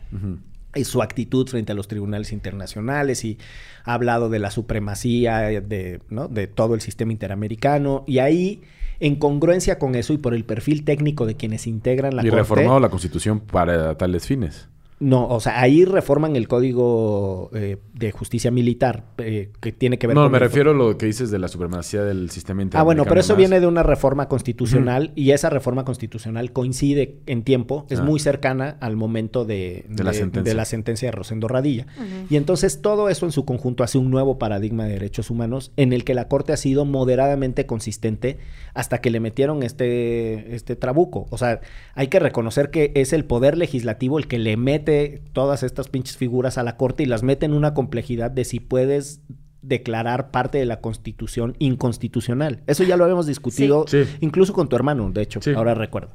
Y su actitud frente a los tribunales internacionales y ha hablado de la supremacía de, ¿no? de todo el sistema interamericano y ahí en congruencia con eso y por el perfil técnico de quienes integran la y corte reformado la constitución para tales fines. No o sea ahí reforman el código eh, de justicia militar eh, que tiene que ver No, con me refiero a lo que dices de la supremacía del sistema Ah, interamericano. bueno, pero eso más. viene de una reforma constitucional y esa reforma constitucional coincide en tiempo, es Ah. muy cercana al momento de, De la sentencia. de la sentencia de Rosendo Radilla. Y entonces todo eso en su conjunto hace un nuevo paradigma de derechos humanos en el que la Corte ha sido moderadamente consistente hasta que le metieron este, este trabuco. O sea, hay que reconocer que es el poder legislativo el que le mete todas estas pinches figuras a la Corte y las mete en una complejidad de si puedes declarar parte de la constitución inconstitucional. Eso ya lo habíamos discutido Sí. Incluso con tu hermano, de hecho, Sí. ahora recuerdo.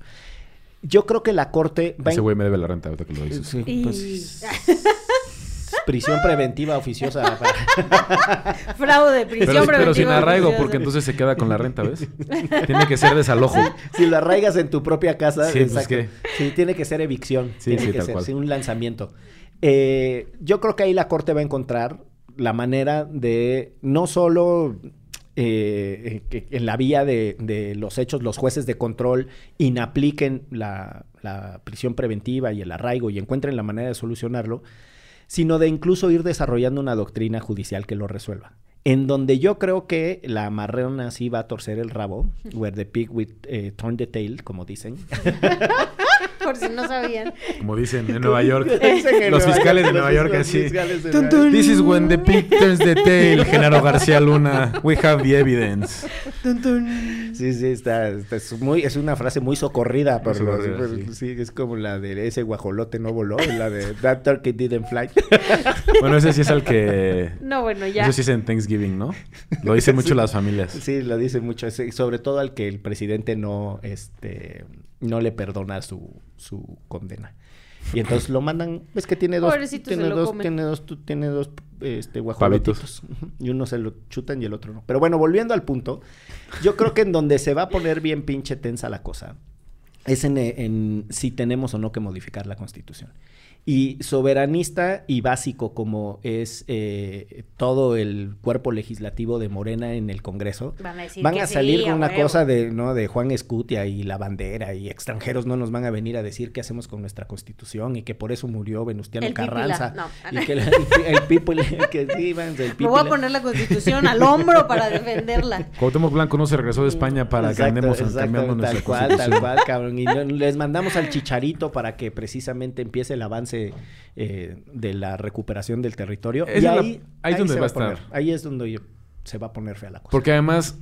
Yo creo que la Corte va Ese güey me debe la renta ahorita que lo dices. Sí, Y- pues, prisión preventiva oficiosa. para- Fraude, prisión Pero, pero preventiva sin arraigo, oficiosa. porque entonces se queda con la renta, ¿ves? Tiene que ser desalojo. si lo arraigas en tu propia casa, Sí, pues. ¿qué? Sí, tiene que ser evicción. Sí, tiene sí, que tal ser cual. sí, un lanzamiento. Eh, yo creo que ahí la Corte va a encontrar la manera de no solo eh, que en la vía de, de los hechos, los jueces de control inapliquen la, la prisión preventiva y el arraigo y encuentren la manera de solucionarlo, sino de incluso ir desarrollando una doctrina judicial que lo resuelva. En donde yo creo que la marrona sí va a torcer el rabo, where the pig will eh, turn the tail, como dicen. Por si no sabían. Como dicen en Nueva York. Dicen Los fiscales de Nueva York así. This is when the pig turns the tail, Genaro García Luna. We have the evidence. Sí, sí, está, está- es, muy, es una frase muy socorrida. Por los- socorrida, por- sí. sí. es como la de ese guajolote no voló, la de That Turkey Didn't Fly. Bueno, ese sí es el que... No, bueno, ya. Eso sí es en Thanksgiving, ¿no? Lo dicen mucho Sí. las familias. Sí, lo dice mucho, sobre todo al que el presidente no, este, no le perdona su, su condena. Y entonces lo mandan, es que tiene dos, tiene dos, tiene dos, tiene dos, este, guajolotitos. Y uno se lo chutan y el otro no. Pero bueno, volviendo al punto, yo creo que en donde se va a poner bien pinche tensa la cosa es en, en si tenemos o no que modificar la Constitución. Y soberanista y básico como es eh, todo el cuerpo legislativo de Morena en el Congreso, Van a decir van que a sí, salir con una huevo. cosa de, ¿no? de Juan Escutia y la bandera y extranjeros no nos van a venir a decir qué hacemos con nuestra constitución y que por eso murió Venustiano El Carranza. no. Y que la- el, people, que sí, van, el Me voy a poner la constitución al hombro para defenderla. Cuauhtémoc Blanco no se regresó de España para que andemos exacto, cambiando nuestra tal cual, tal cual, cabrón. Y les mandamos al chicharito para que precisamente empiece el avance eh, de la recuperación del territorio. Y la- ahí, ahí es donde se va a poner, estar. ahí es donde yo- se va a poner fea la cosa. Porque además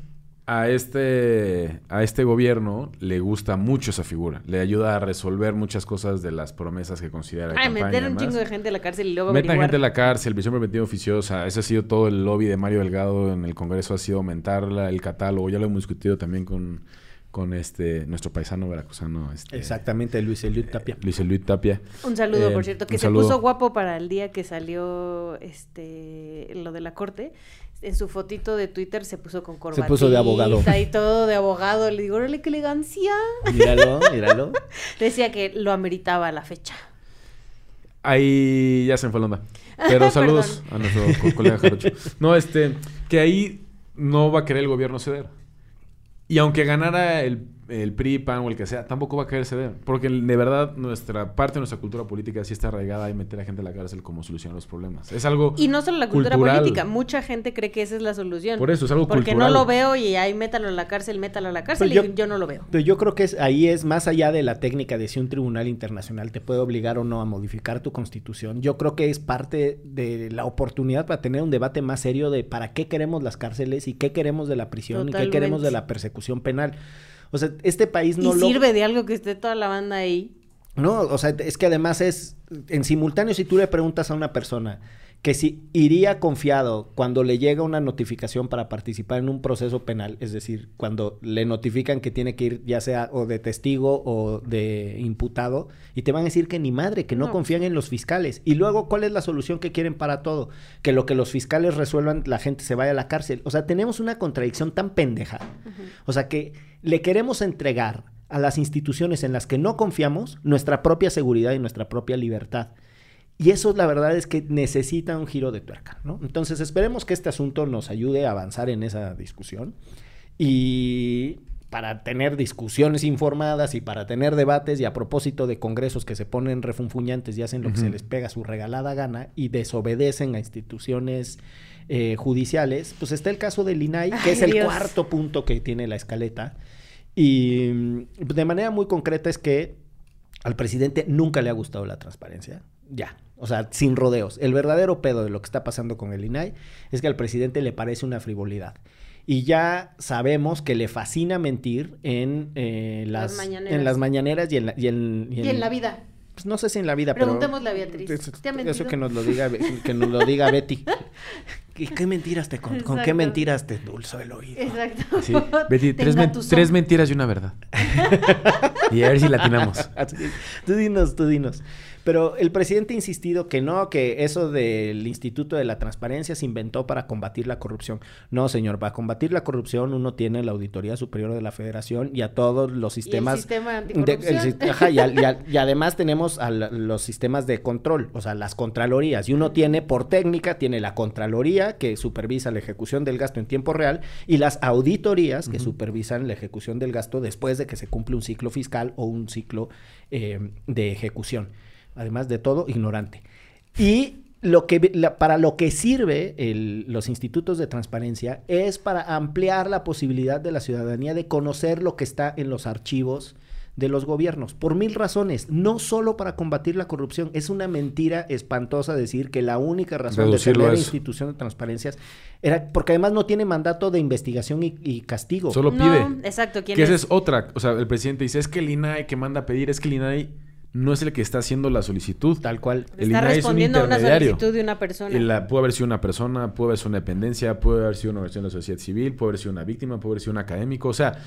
a este, a este gobierno le gusta mucho esa figura. Le ayuda a resolver muchas cosas de las promesas que considera campaña, meter un chingo de gente a la cárcel y luego Metan gente a la cárcel, prisión preventiva oficiosa. Ese ha sido todo el lobby de Mario Delgado en el Congreso. Ha sido aumentar la- el catálogo. Ya lo hemos discutido también con, con este nuestro paisano veracruzano. Este, Exactamente, Luis Eliud Tapia. Luis Luis Tapia. Un saludo, Eh, por cierto, que se saludo. puso guapo para el día que salió este lo de la corte. En su fotito de Twitter se puso con corbatita puso de abogado. y todo de abogado. Le digo, órale, qué elegancia. Míralo, míralo. Decía que lo ameritaba la fecha. Ahí ya se me fue la onda. Pero saludos a nuestro co- colega Jarocho. No, este, que ahí no va a querer el gobierno ceder. Y aunque ganara el, el PRI, PAN o el que sea, tampoco va a querer ceder. Porque de verdad nuestra parte de nuestra cultura política sí está arraigada y meter a gente a la cárcel como solucionar los problemas. Es algo Y no solo la cultura cultural. política, mucha gente cree que esa es la solución. Por eso, es algo Porque cultural. no lo veo y ahí métalo a la cárcel, métalo a la cárcel y yo- yo no lo veo. Pero yo creo que es, ahí es más allá de la técnica de si un tribunal internacional te puede obligar o no a modificar tu constitución. Yo creo que es parte de la oportunidad para tener un debate más serio de para qué queremos las cárceles y qué queremos de la prisión y qué queremos de la persecución penal. O sea, este país no y lo... sirve de algo que esté toda la banda ahí. No, o sea, es que además es en simultáneo si tú le preguntas a una persona que si iría confiado cuando le llega una notificación para participar en un proceso penal, es decir, cuando le notifican que tiene que ir ya sea o de testigo o de imputado, y te van a decir que ni madre, que no, No. confían en los fiscales. Y luego, ¿cuál es la solución que quieren para todo? Que lo que los fiscales resuelvan, la gente se vaya a la cárcel. O sea, tenemos una contradicción tan pendeja. O sea, que le queremos entregar a las instituciones en las que no confiamos nuestra propia seguridad y nuestra propia libertad. Y eso la verdad es que necesita un giro de tuerca, ¿no? Entonces esperemos que este asunto nos ayude a avanzar en esa discusión y para tener discusiones informadas y para tener debates y a propósito de congresos que se ponen refunfuñantes y hacen lo que se les pega su regalada gana y desobedecen a instituciones eh, judiciales, pues está el caso del INAI, que Ay, es el Dios. cuarto punto que tiene la escaleta. Y mm, de manera muy concreta es que al presidente nunca le ha gustado la transparencia. Ya. O sea, sin rodeos. El verdadero pedo de lo que está pasando con el INAI es que al presidente le parece una frivolidad. Y ya sabemos que le fascina mentir en, eh, Las las, mañaneras. en las mañaneras y en la, y en, Y en la vida. pues no sé si en la vida, pero... Preguntémosle a Beatriz. Eso, ¿Te ha eso que nos lo diga, que nos lo diga Betty. ¿Qué, qué mentiras te con, con qué mentiras te endulzó el oído? Exacto. Sí. Betty, tres, men- tres mentiras y una verdad. y a ver si latinamos. Tú dinos, tú dinos. Pero el presidente ha insistido que no, que eso del Instituto de la Transparencia se inventó para combatir la corrupción. No, señor, para combatir la corrupción uno tiene la Auditoría Superior de la Federación y a todos los Y el sistemas... sistema de- anticorrupción. el ajá, y, además tenemos a la- los sistemas de control, o sea, las contralorías. Y uno tiene, por técnica, tiene la Contraloría que supervisa la ejecución del gasto en tiempo real y las auditorías que supervisan la ejecución del gasto después de que se cumple un ciclo fiscal o un ciclo eh, de ejecución. Además de todo, ignorante. Y lo que, la- para lo que sirve el- los institutos de transparencia es para ampliar la posibilidad de la ciudadanía de conocer lo que está en los archivos de los gobiernos, por mil razones, no solo para combatir la corrupción, es una mentira espantosa decir que la única razón Reducirlo de tener institución de transparencias era porque además no tiene mandato de investigación y, y castigo. Solo No, pide. exacto. ¿quién Que esa es? es otra. O sea, el presidente dice, es que el INAI que manda a pedir, es que el INAI no es el que está haciendo la solicitud. Tal cual. el Está INAI es un respondiendo a una solicitud de una persona. Y la- puede haber sido una persona, puede haber sido una dependencia, puede haber sido una organización de la sociedad civil, puede haber sido una víctima, puede haber sido un académico. O sea,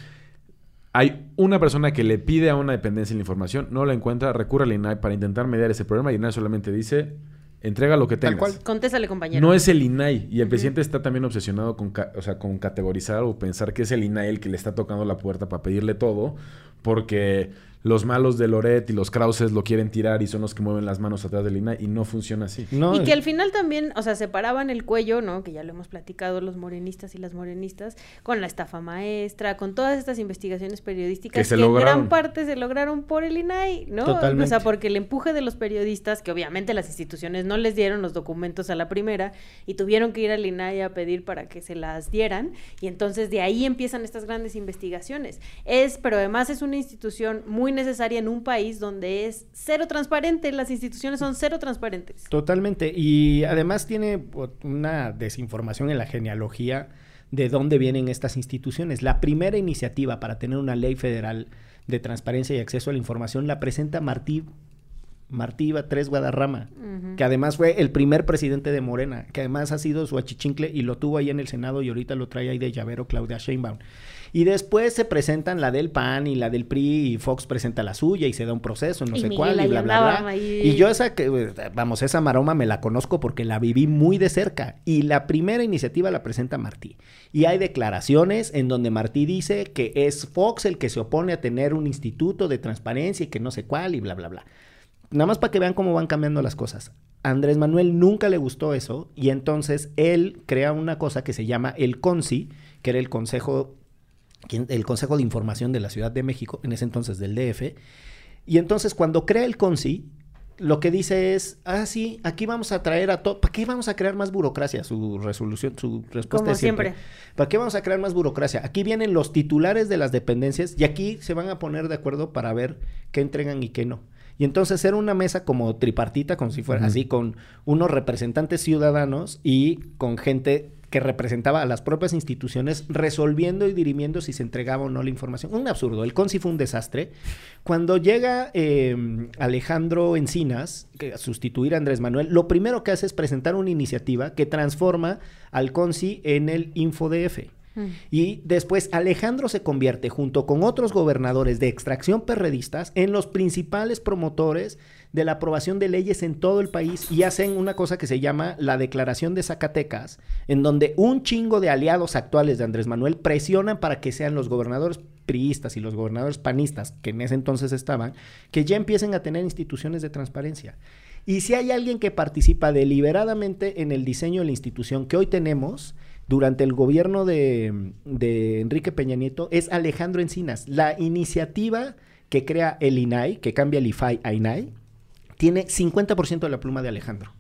hay una persona que le pide a una dependencia la información, no la encuentra, recurre al INAI para intentar mediar ese problema y el INAI solamente dice, entrega lo que Tal tengas. cual. Contéstale, compañero. No es el INAI. Y el presidente está también obsesionado con, o sea, con categorizar o pensar que es el INAI el que le está tocando la puerta para pedirle todo. Porque los malos de Loret y los Krauses lo quieren tirar y son los que mueven las manos atrás del INAI y no funciona así. No, y que al final también, o sea, separaban el cuello, ¿no? Que ya lo hemos platicado los morenistas y las morenistas, con la estafa maestra, con todas estas investigaciones periodísticas Que se en lograron. gran parte se lograron por el INAI, ¿no? Totalmente. O sea, porque el empuje de los periodistas, que obviamente las instituciones no les dieron los documentos a la primera y tuvieron que ir al INAI a pedir para que se las dieran, y entonces de ahí empiezan estas grandes investigaciones. Es, pero además es una institución muy necesaria en un país donde es cero transparente, las instituciones son cero transparentes. Totalmente. Y además tiene una desinformación en la genealogía de dónde vienen estas instituciones. La primera iniciativa para tener una ley federal de transparencia y acceso a la información la presenta Martí, Martí Batres Guadarrama, Ujú. que además fue el primer presidente de Morena, que además ha sido su achichincle y lo tuvo ahí en el Senado y ahorita lo trae ahí de llavero Claudia Sheinbaum. Y después se presentan la del PAN y la del PRI y Fox presenta la suya y se da un proceso, no Y sé Miguel cuál y bla, bla, bla. ahí. Y yo esa que, eh, vamos, esa maroma me la conozco porque la viví muy de cerca. Y la primera iniciativa la presenta Martí. Y hay declaraciones en donde Martí dice que es Fox el que se opone a tener un instituto de transparencia y que no sé cuál y bla, bla, bla. Nada más para que vean cómo van cambiando las cosas. Andrés Manuel nunca le gustó eso y entonces él crea una cosa que se llama el CONSI, que era el Consejo, el Consejo de Información de la Ciudad de México, en ese entonces del DF. Y entonces cuando crea el CONSI, lo que dice es, ah, sí, aquí vamos a traer a todo, ¿para qué vamos a crear más burocracia? Su resolución, su respuesta Como es siempre. siempre. ¿Para qué vamos a crear más burocracia? Aquí vienen los titulares de las dependencias y aquí se van a poner de acuerdo para ver qué entregan y qué no. Y entonces era una mesa como tripartita, como si fuera así, con unos representantes ciudadanos y con gente que representaba a las propias instituciones resolviendo y dirimiendo si se entregaba o no la información. Un absurdo. El CONSI fue un desastre. Cuando llega eh, Alejandro Encinas, que a sustituir a Andrés Manuel, lo primero que hace es presentar una iniciativa que transforma al CONSI en el InfoDF. Mm. Y después Alejandro se convierte, junto con otros gobernadores de extracción perredistas, en los principales promotores de la aprobación de leyes en todo el país y hacen una cosa que se llama la Declaración de Zacatecas, en donde un chingo de aliados actuales de Andrés Manuel presionan para que sean los gobernadores priistas y los gobernadores panistas, que en ese entonces estaban, que ya empiecen a tener instituciones de transparencia. Y si hay alguien que participa deliberadamente en el diseño de la institución que hoy tenemos, durante el gobierno de, de Enrique Peña Nieto, es Alejandro Encinas. La iniciativa que crea el INAI, que cambia el IFAI a INAI, tiene 50% de la pluma de Alejandro.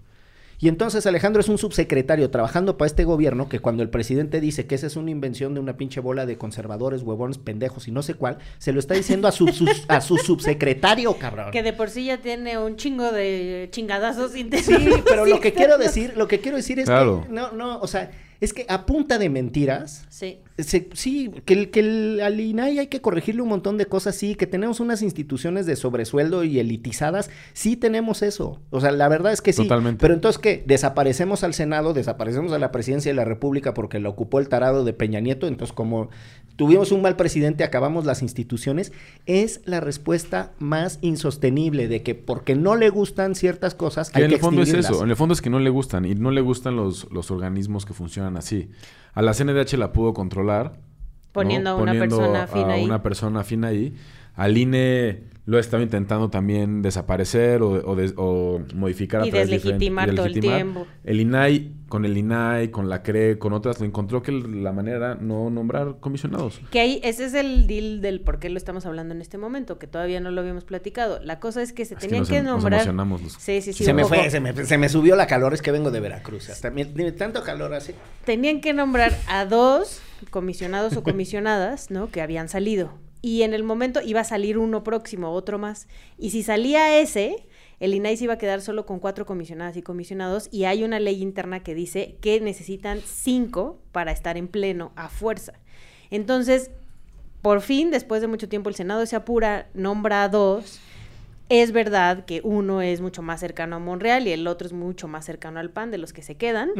Y entonces Alejandro es un subsecretario trabajando para este gobierno que cuando el presidente dice que esa es una invención de una pinche bola de conservadores, huevones, pendejos y no sé cuál, se lo está diciendo a su, a su subsecretario, cabrón. Que de por sí ya tiene un chingo de chingadazos Sí, intensos. pero lo que quiero decir, lo que quiero decir es Claro. que no, no, o sea, es que a punta de mentiras, Sí. se- sí, que, el, que el, al INAI hay que corregirle un montón de cosas, sí, que tenemos unas instituciones de sobresueldo y elitizadas, sí tenemos eso. O sea, la verdad es que sí. Totalmente. Pero entonces, ¿qué? Desaparecemos al Senado, desaparecemos a la presidencia de la República porque la ocupó el tarado de Peña Nieto, entonces como tuvimos un mal presidente, acabamos las instituciones, es la respuesta más insostenible de que porque no le gustan ciertas cosas, Que hay en que el fondo es eso, en el fondo es que no le gustan y no le gustan los, los organismos que funcionan así. A la CNDH la pudo controlar. ¿no? Poniendo a una Poniendo persona a afín ahí. una persona afín ahí. Al INE lo estaba intentando también desaparecer o, o des- o modificar a Y través de deslegitimar todo el tiempo. El INAI, con el INAI, con la CRE, con otras, encontró que la manera era no nombrar comisionados. Que ahí, ese es el deal del por qué lo estamos hablando en este momento, que todavía no lo habíamos platicado. La cosa es que se Es que tenían nos que, em- nos nombrar. emocionamos los- Sí, sí, sí. se me poco. fue, se me, se me subió la calor, es que vengo de Veracruz. Hasta mi- tanto calor así. Tenían que nombrar a dos comisionados o comisionadas, ¿no? Que habían salido. Y en el momento iba a salir uno próximo, otro más. Y si salía ese, el INAI se iba a quedar solo con cuatro comisionadas y comisionados. Y hay una ley interna que dice que necesitan cinco para estar en pleno a fuerza. Entonces, por fin, después de mucho tiempo, el Senado se apura, nombra a dos. Es verdad que uno es mucho más cercano a Monreal y el otro es mucho más cercano al PAN de los que se quedan.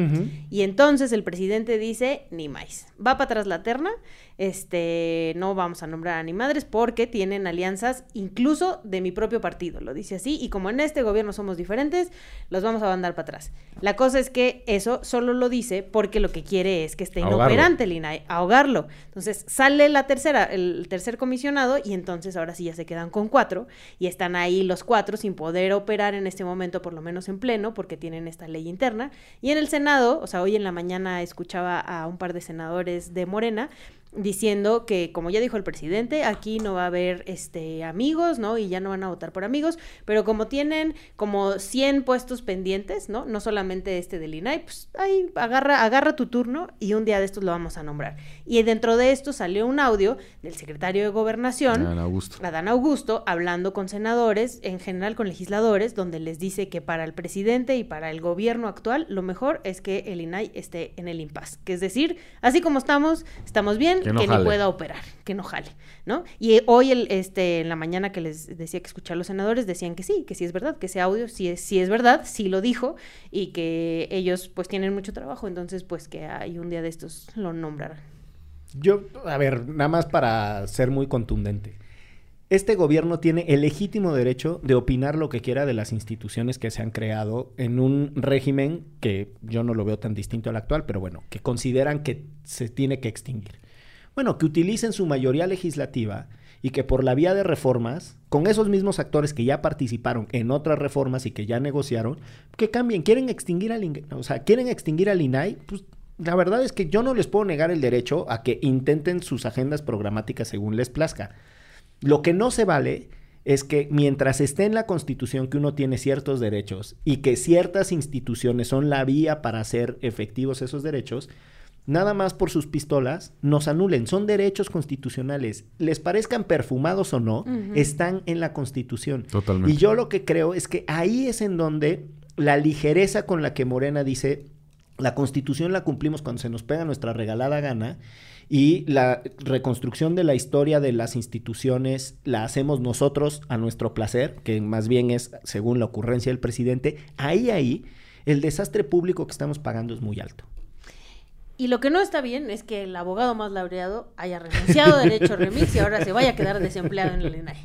Y entonces el presidente dice, ni más. Va para atrás la terna, este, no vamos a nombrar a ni madres porque tienen alianzas incluso de mi propio partido, lo dice así. Y como en este gobierno somos diferentes, los vamos a mandar para atrás. La cosa es que eso solo lo dice porque lo que quiere es que esté Ahogarlo. inoperante el INAI, ahogarlo. Entonces sale la tercera, el tercer comisionado y entonces ahora sí ya se quedan con cuatro y están ahí los cuatro sin poder operar en este momento, por lo menos en pleno, porque tienen esta ley interna. Y en el Senado, o sea, hoy en la mañana escuchaba a un par de senadores de Morena diciendo que, como ya dijo el presidente, aquí no va a haber este amigos, ¿no? Y ya no van a votar por amigos, pero como tienen como 100 puestos pendientes, ¿no? No solamente este del INAI, pues ahí agarra, agarra tu turno y un día de estos lo vamos a nombrar. Y dentro de esto salió un audio del secretario de Gobernación, Adán Augusto. Adán Augusto, hablando con senadores, en general con legisladores, donde les dice que para el presidente y para el gobierno actual, lo mejor es que el INAI esté en el impas. Que es decir, así como estamos, estamos bien, Que que, no ni pueda operar, que no jale, ¿no? Y eh, hoy, el, este, en la mañana que les decía que escuchar los senadores, decían que sí, que sí es verdad, que ese audio sí es, sí es verdad, sí lo dijo, y que ellos pues tienen mucho trabajo, entonces pues que hay un día de estos lo nombrarán. Yo, a ver, nada más para ser muy contundente. Este gobierno tiene el legítimo derecho de opinar lo que quiera de las instituciones que se han creado en un régimen que yo no lo veo tan distinto al actual, pero bueno, que consideran que se tiene que extinguir. Bueno, que utilicen su mayoría legislativa y que por la vía de reformas, con esos mismos actores que ya participaron en otras reformas y que ya negociaron, que cambien. ¿Quieren extinguir al, o sea, quieren extinguir al INAI? Pues la verdad es que yo no les puedo negar el derecho a que intenten sus agendas programáticas según les plazca. Lo que no se vale es que mientras esté en la Constitución que uno tiene ciertos derechos y que ciertas instituciones son la vía para hacer efectivos esos derechos, nada más por sus pistolas nos anulen. Son derechos constitucionales. Les parezcan perfumados o no, están en la Constitución. Totalmente. Y yo lo que creo es que ahí es en donde la ligereza con la que Morena dice, la constitución la cumplimos cuando se nos pega nuestra regalada gana y la reconstrucción de la historia de las instituciones la hacemos nosotros a nuestro placer, que más bien es según la ocurrencia del presidente, ahí, ahí, el desastre público que estamos pagando es muy alto. Y lo que no está bien es que el abogado más laureado haya renunciado a Derecho Remix y ahora se vaya a quedar desempleado en el INAI.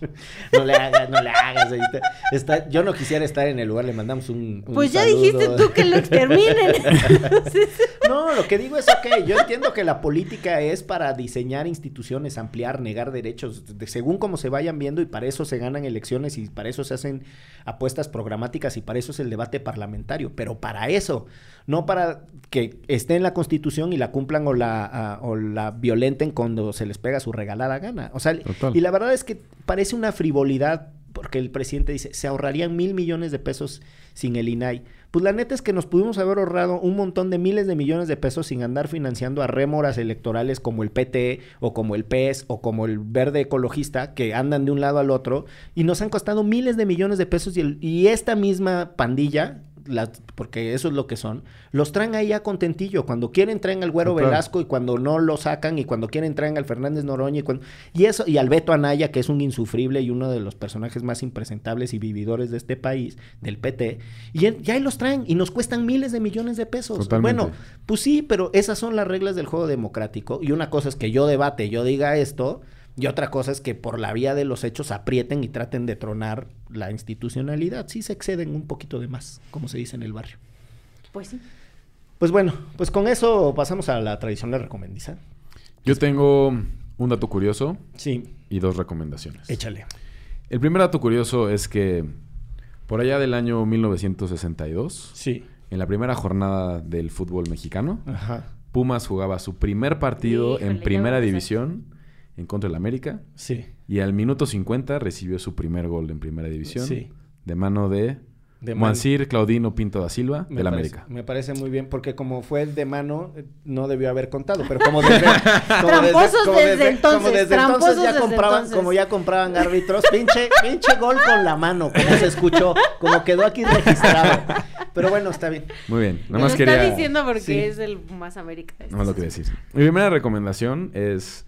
No le hagas, no le hagas. ahí está- está- yo no quisiera estar en el lugar, le mandamos un... un Pues ya saludo. dijiste tú que lo exterminen. Entonces, No, lo que digo es, ok, yo entiendo que la política es para diseñar instituciones, ampliar, negar derechos, de- según como se vayan viendo y para eso se ganan elecciones y para eso se hacen apuestas programáticas y para eso es el debate parlamentario, pero para eso, no para que esté en la constitución y la cumplan o la, o la violenten cuando se les pega su regalada gana. O sea, Total. y la verdad es que parece una frivolidad porque el presidente dice, se ahorrarían mil millones de pesos sin el INAI. Pues la neta es que nos pudimos haber ahorrado un montón de miles de millones de pesos sin andar financiando a rémoras electorales como el PT o como el PES o como el Verde Ecologista que andan de un lado al otro y nos han costado miles de millones de pesos y, el- y esta misma pandilla, porque eso es lo que son, los traen ahí a contentillo. Cuando quieren traen al Güero. Velasco y cuando no lo sacan y cuando quieren traen al Fernández Noroña y, cuando- y eso y al Beto Anaya que es un insufrible y uno de los personajes más impresentables y vividores de este país del PT y ya ahí los traen y nos cuestan miles de millones de pesos. Totalmente. Bueno, pues sí, pero esas son las reglas del juego democrático y una cosa es que yo debate, yo diga esto y otra cosa es que por la vía de los hechos aprieten y traten de tronar la institucionalidad. Sí se exceden un poquito de más, como se dice en el barrio. pues sí. Pues bueno, pues con eso pasamos a la tradicional recomendiza. Yo tengo un dato curioso Sí, y dos recomendaciones. échale. El primer dato curioso es que por allá del año 1962, Sí. en la primera jornada del fútbol mexicano, Ajá. Pumas jugaba su primer partido Híjole, en primera división en contra del América Sí. y al minuto 50 recibió su primer gol en primera división Sí. de mano de, De Claudino Pinto da Silva Me del parece- América. Me parece muy bien, porque como fue de mano, eh, no debió haber contado, pero como desde, como Tramposos desde entonces, como desde tramposos entonces ya desde compraban, entonces. como ya compraban árbitros, pinche, pinche gol con la mano, como se escuchó, como quedó aquí registrado. Pero bueno, está bien. Muy bien, nada más está quería... diciendo porque Sí. es el más América. Nada más lo quería decir. Mi primera recomendación es,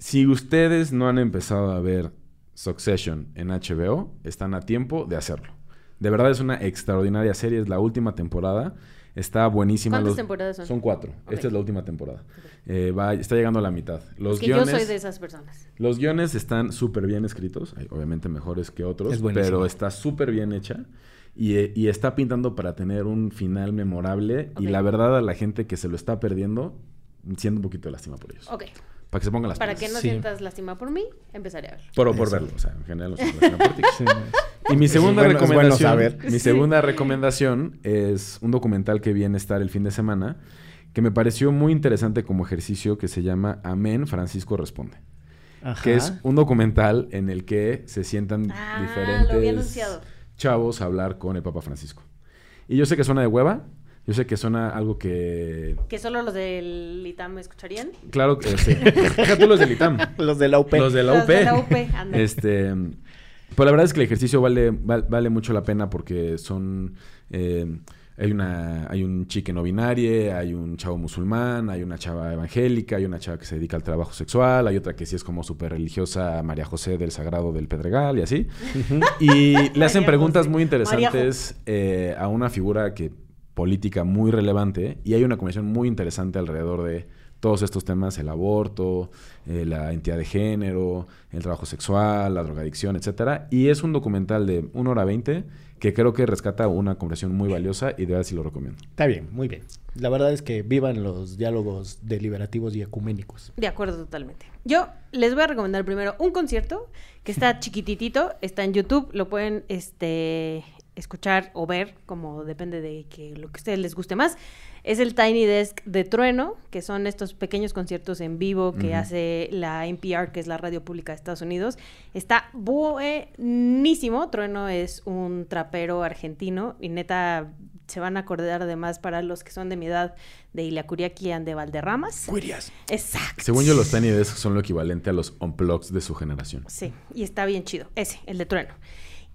si ustedes no han empezado a ver Succession en HBO, están a tiempo de hacerlo. De verdad es una extraordinaria serie, es la última temporada. Está buenísima. ¿Cuántas Los- temporadas son? Son cuatro. Esta es la última temporada. Eh, va- está llegando a la mitad. Los Es que yo guiones, soy de esas personas. los guiones están súper bien escritos, hay- obviamente mejores que otros, Es pero está súper bien hecha y, eh, y está pintando para tener un final memorable y la verdad a la gente que se lo está perdiendo, siento un poquito de lástima por ellos. Ok. Para que se pongan las Para pilas. que no Sí. sientas lástima por mí, empezaré a ver. Por, por Eso. verlo, o sea, en general no se lástima por ti. Sí. Y mi segunda bueno- es bueno recomendación, saber. mi Sí. segunda recomendación es un documental que vi en estar el fin de semana que me pareció muy interesante como ejercicio que se llama Amén Francisco responde. Ajá. que es un documental en el que se sientan Ah, lo diferentes anunciado. chavos a hablar con el Papa Francisco. Y yo sé que suena de hueva, yo sé que suena algo que... Que solo los del ITAM me escucharían. Claro que sí. Deja tú los del ITAM. Los de la UP. Los de la Los UP. de la UP, este, pues la verdad es que el ejercicio vale, val- vale mucho la pena porque son... eh, hay, una, hay un chique no binario, hay un chavo musulmán, hay una chava evangélica, hay una chava que se dedica al trabajo sexual, hay otra que sí es como súper religiosa, María José del Sagrado del Pedregal y así. Y le hacen preguntas muy interesantes eh, a una figura que política muy relevante y hay una conversación muy interesante alrededor de todos estos temas, el aborto, eh, la identidad de género, el trabajo sexual, la drogadicción, etcétera. Y es un documental de 1 hora 20 que creo que rescata una conversación muy valiosa y de verdad sí lo recomiendo. Está bien, muy bien. La verdad es que vivan los diálogos deliberativos y ecuménicos. De acuerdo, totalmente. Yo les voy a recomendar primero un concierto que está chiquititito, está en YouTube, lo pueden este, escuchar o ver, como depende de que lo que a ustedes les guste más. Es el Tiny Desk de Trueno, que son estos pequeños conciertos en vivo que hace la NPR, que es la radio pública de Estados Unidos. Está buenísimo. Trueno es un trapero argentino y neta se van a acordar además para los que son de mi edad de Iliacuriaki and de Valderramas. Exacto. Según yo, los Tiny Desk son lo equivalente a los Unplugs de su generación. Sí, y está bien chido. Ese, el de Trueno.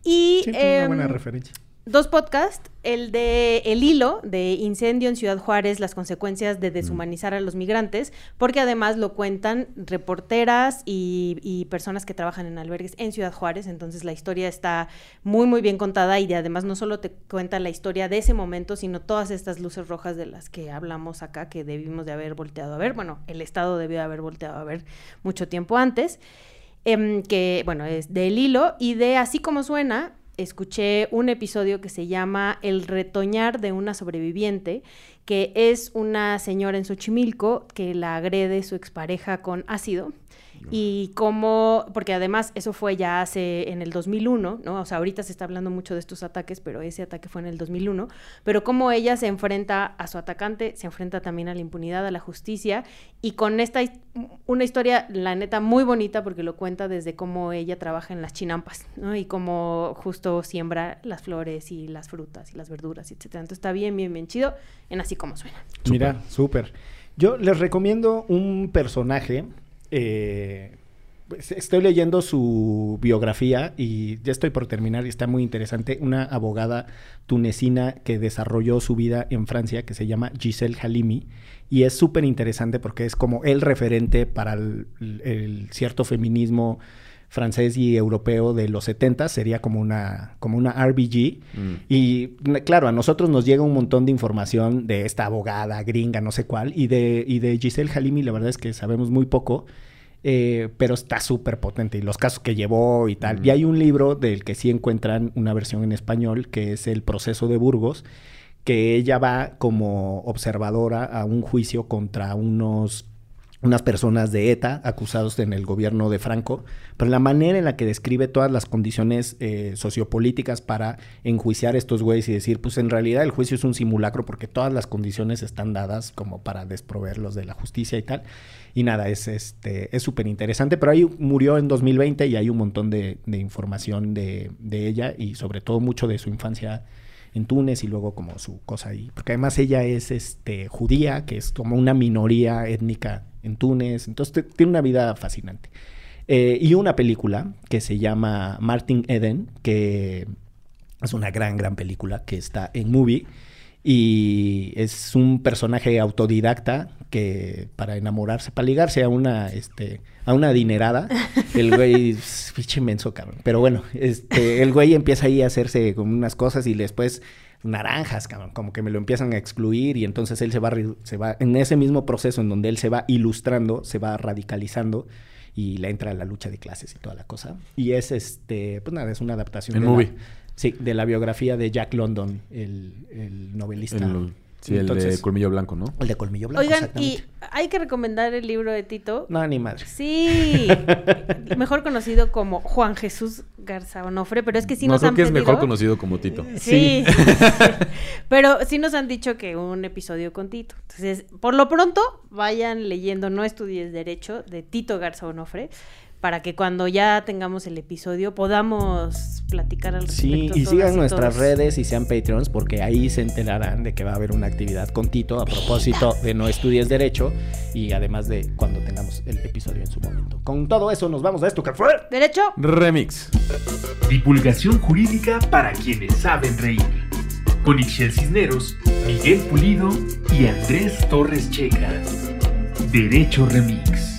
Y Sí, una buena em, referencia. dos podcasts, el de El Hilo, de Incendio en Ciudad Juárez, las consecuencias de deshumanizar a los migrantes, porque además lo cuentan reporteras y, y personas que trabajan en albergues en Ciudad Juárez, entonces la historia está muy, muy bien contada y de- además no solo te cuenta la historia de ese momento, sino todas estas luces rojas de las que hablamos acá, que debimos de haber volteado a ver, bueno, el Estado debió de haber volteado a ver mucho tiempo antes em, que, bueno, es del hilo y de Así como suena, escuché un episodio que se llama El retoñar de una sobreviviente, que es una señora en Xochimilco que la agrede su expareja con ácido. Y cómo, porque además eso fue ya hace en el 2001, ¿no? O sea, ahorita se está hablando mucho de estos ataques, pero ese ataque fue en el 2001. Pero cómo ella se enfrenta a su atacante, se enfrenta también a la impunidad, a la justicia. Y con esta, una historia, la neta, muy bonita, porque lo cuenta desde cómo ella trabaja en las chinampas, ¿no? Y cómo justo siembra las flores y las frutas y las verduras, etcétera. Entonces está bien, bien, bien chido, en así como suena. Mira, súper. Yo les recomiendo un personaje. Eh, pues, estoy leyendo su biografía y ya estoy por terminar y está muy interesante. Una abogada tunecina que desarrolló su vida en Francia que se llama Giselle Halimi. Y es súper interesante porque es como el referente para el, el cierto feminismo francés y europeo de los 70 sería como una como una RBG Mm. y claro, a nosotros nos llega un montón de información de esta abogada gringa, no sé cuál, y de, y de Giselle Halimi, la verdad es que sabemos muy poco, eh, pero está súper potente, y los casos que llevó y tal. Mm. Y hay un libro del que sí encuentran una versión en español, que es El proceso de Burgos, que ella va como observadora a un juicio contra unos unas personas de ETA acusados en el gobierno de Franco, pero la manera en la que describe todas las condiciones eh, sociopolíticas para enjuiciar a estos güeyes y decir, pues en realidad el juicio es un simulacro porque todas las condiciones están dadas como para desproveerlos de la justicia y tal. Y nada, es este es súper interesante, pero ahí murió en 2020 y hay un montón de, de información de, de ella y sobre todo mucho de su infancia en Túnez y luego como su cosa ahí. Porque además ella es este judía, que es como una minoría étnica en Túnez. Entonces te- tiene una vida fascinante. Eh, y una película que se llama Martin Eden, que es una gran, gran película que está en movie. Y es un personaje autodidacta que para enamorarse, para ligarse a una, este, a una adinerada, el güey pinche inmenso, cabrón. Pero bueno, este, el güey empieza ahí a hacerse con unas cosas y después naranjas, cabrón, como que me lo empiezan a excluir y entonces él se va, se va, en ese mismo proceso en donde él se va ilustrando, se va radicalizando y le entra la lucha de clases y toda la cosa. Y es este, pues nada, es una adaptación. En de movie. La, sí, de la biografía de Jack London, el, el novelista. El, sí, Entonces, el de Colmillo Blanco, ¿no? El de Colmillo Blanco. Oigan, y hay que recomendar el libro de Tito. No, ni madre. Sí, mejor conocido como Juan Jesús Garza Onofre, pero es que sí no, nos creo han que es pedido... mejor conocido como Tito. Sí, pero sí nos han dicho que un episodio con Tito. Entonces, por lo pronto, vayan leyendo No estudies Derecho de Tito Garza Onofre para que cuando ya tengamos el episodio podamos platicar al respecto. Sí, y sigan nuestras todos. redes y sean Patreons porque ahí se enterarán de que va a haber una actividad con Tito a propósito de No Estudies Derecho y además de cuando tengamos el episodio en su momento. Con todo eso nos vamos a esto que fue... Derecho. Remix. Divulgación jurídica para quienes saben reír. Con Ixel Cisneros, Miguel Pulido y Andrés Torres Checa. Derecho Remix.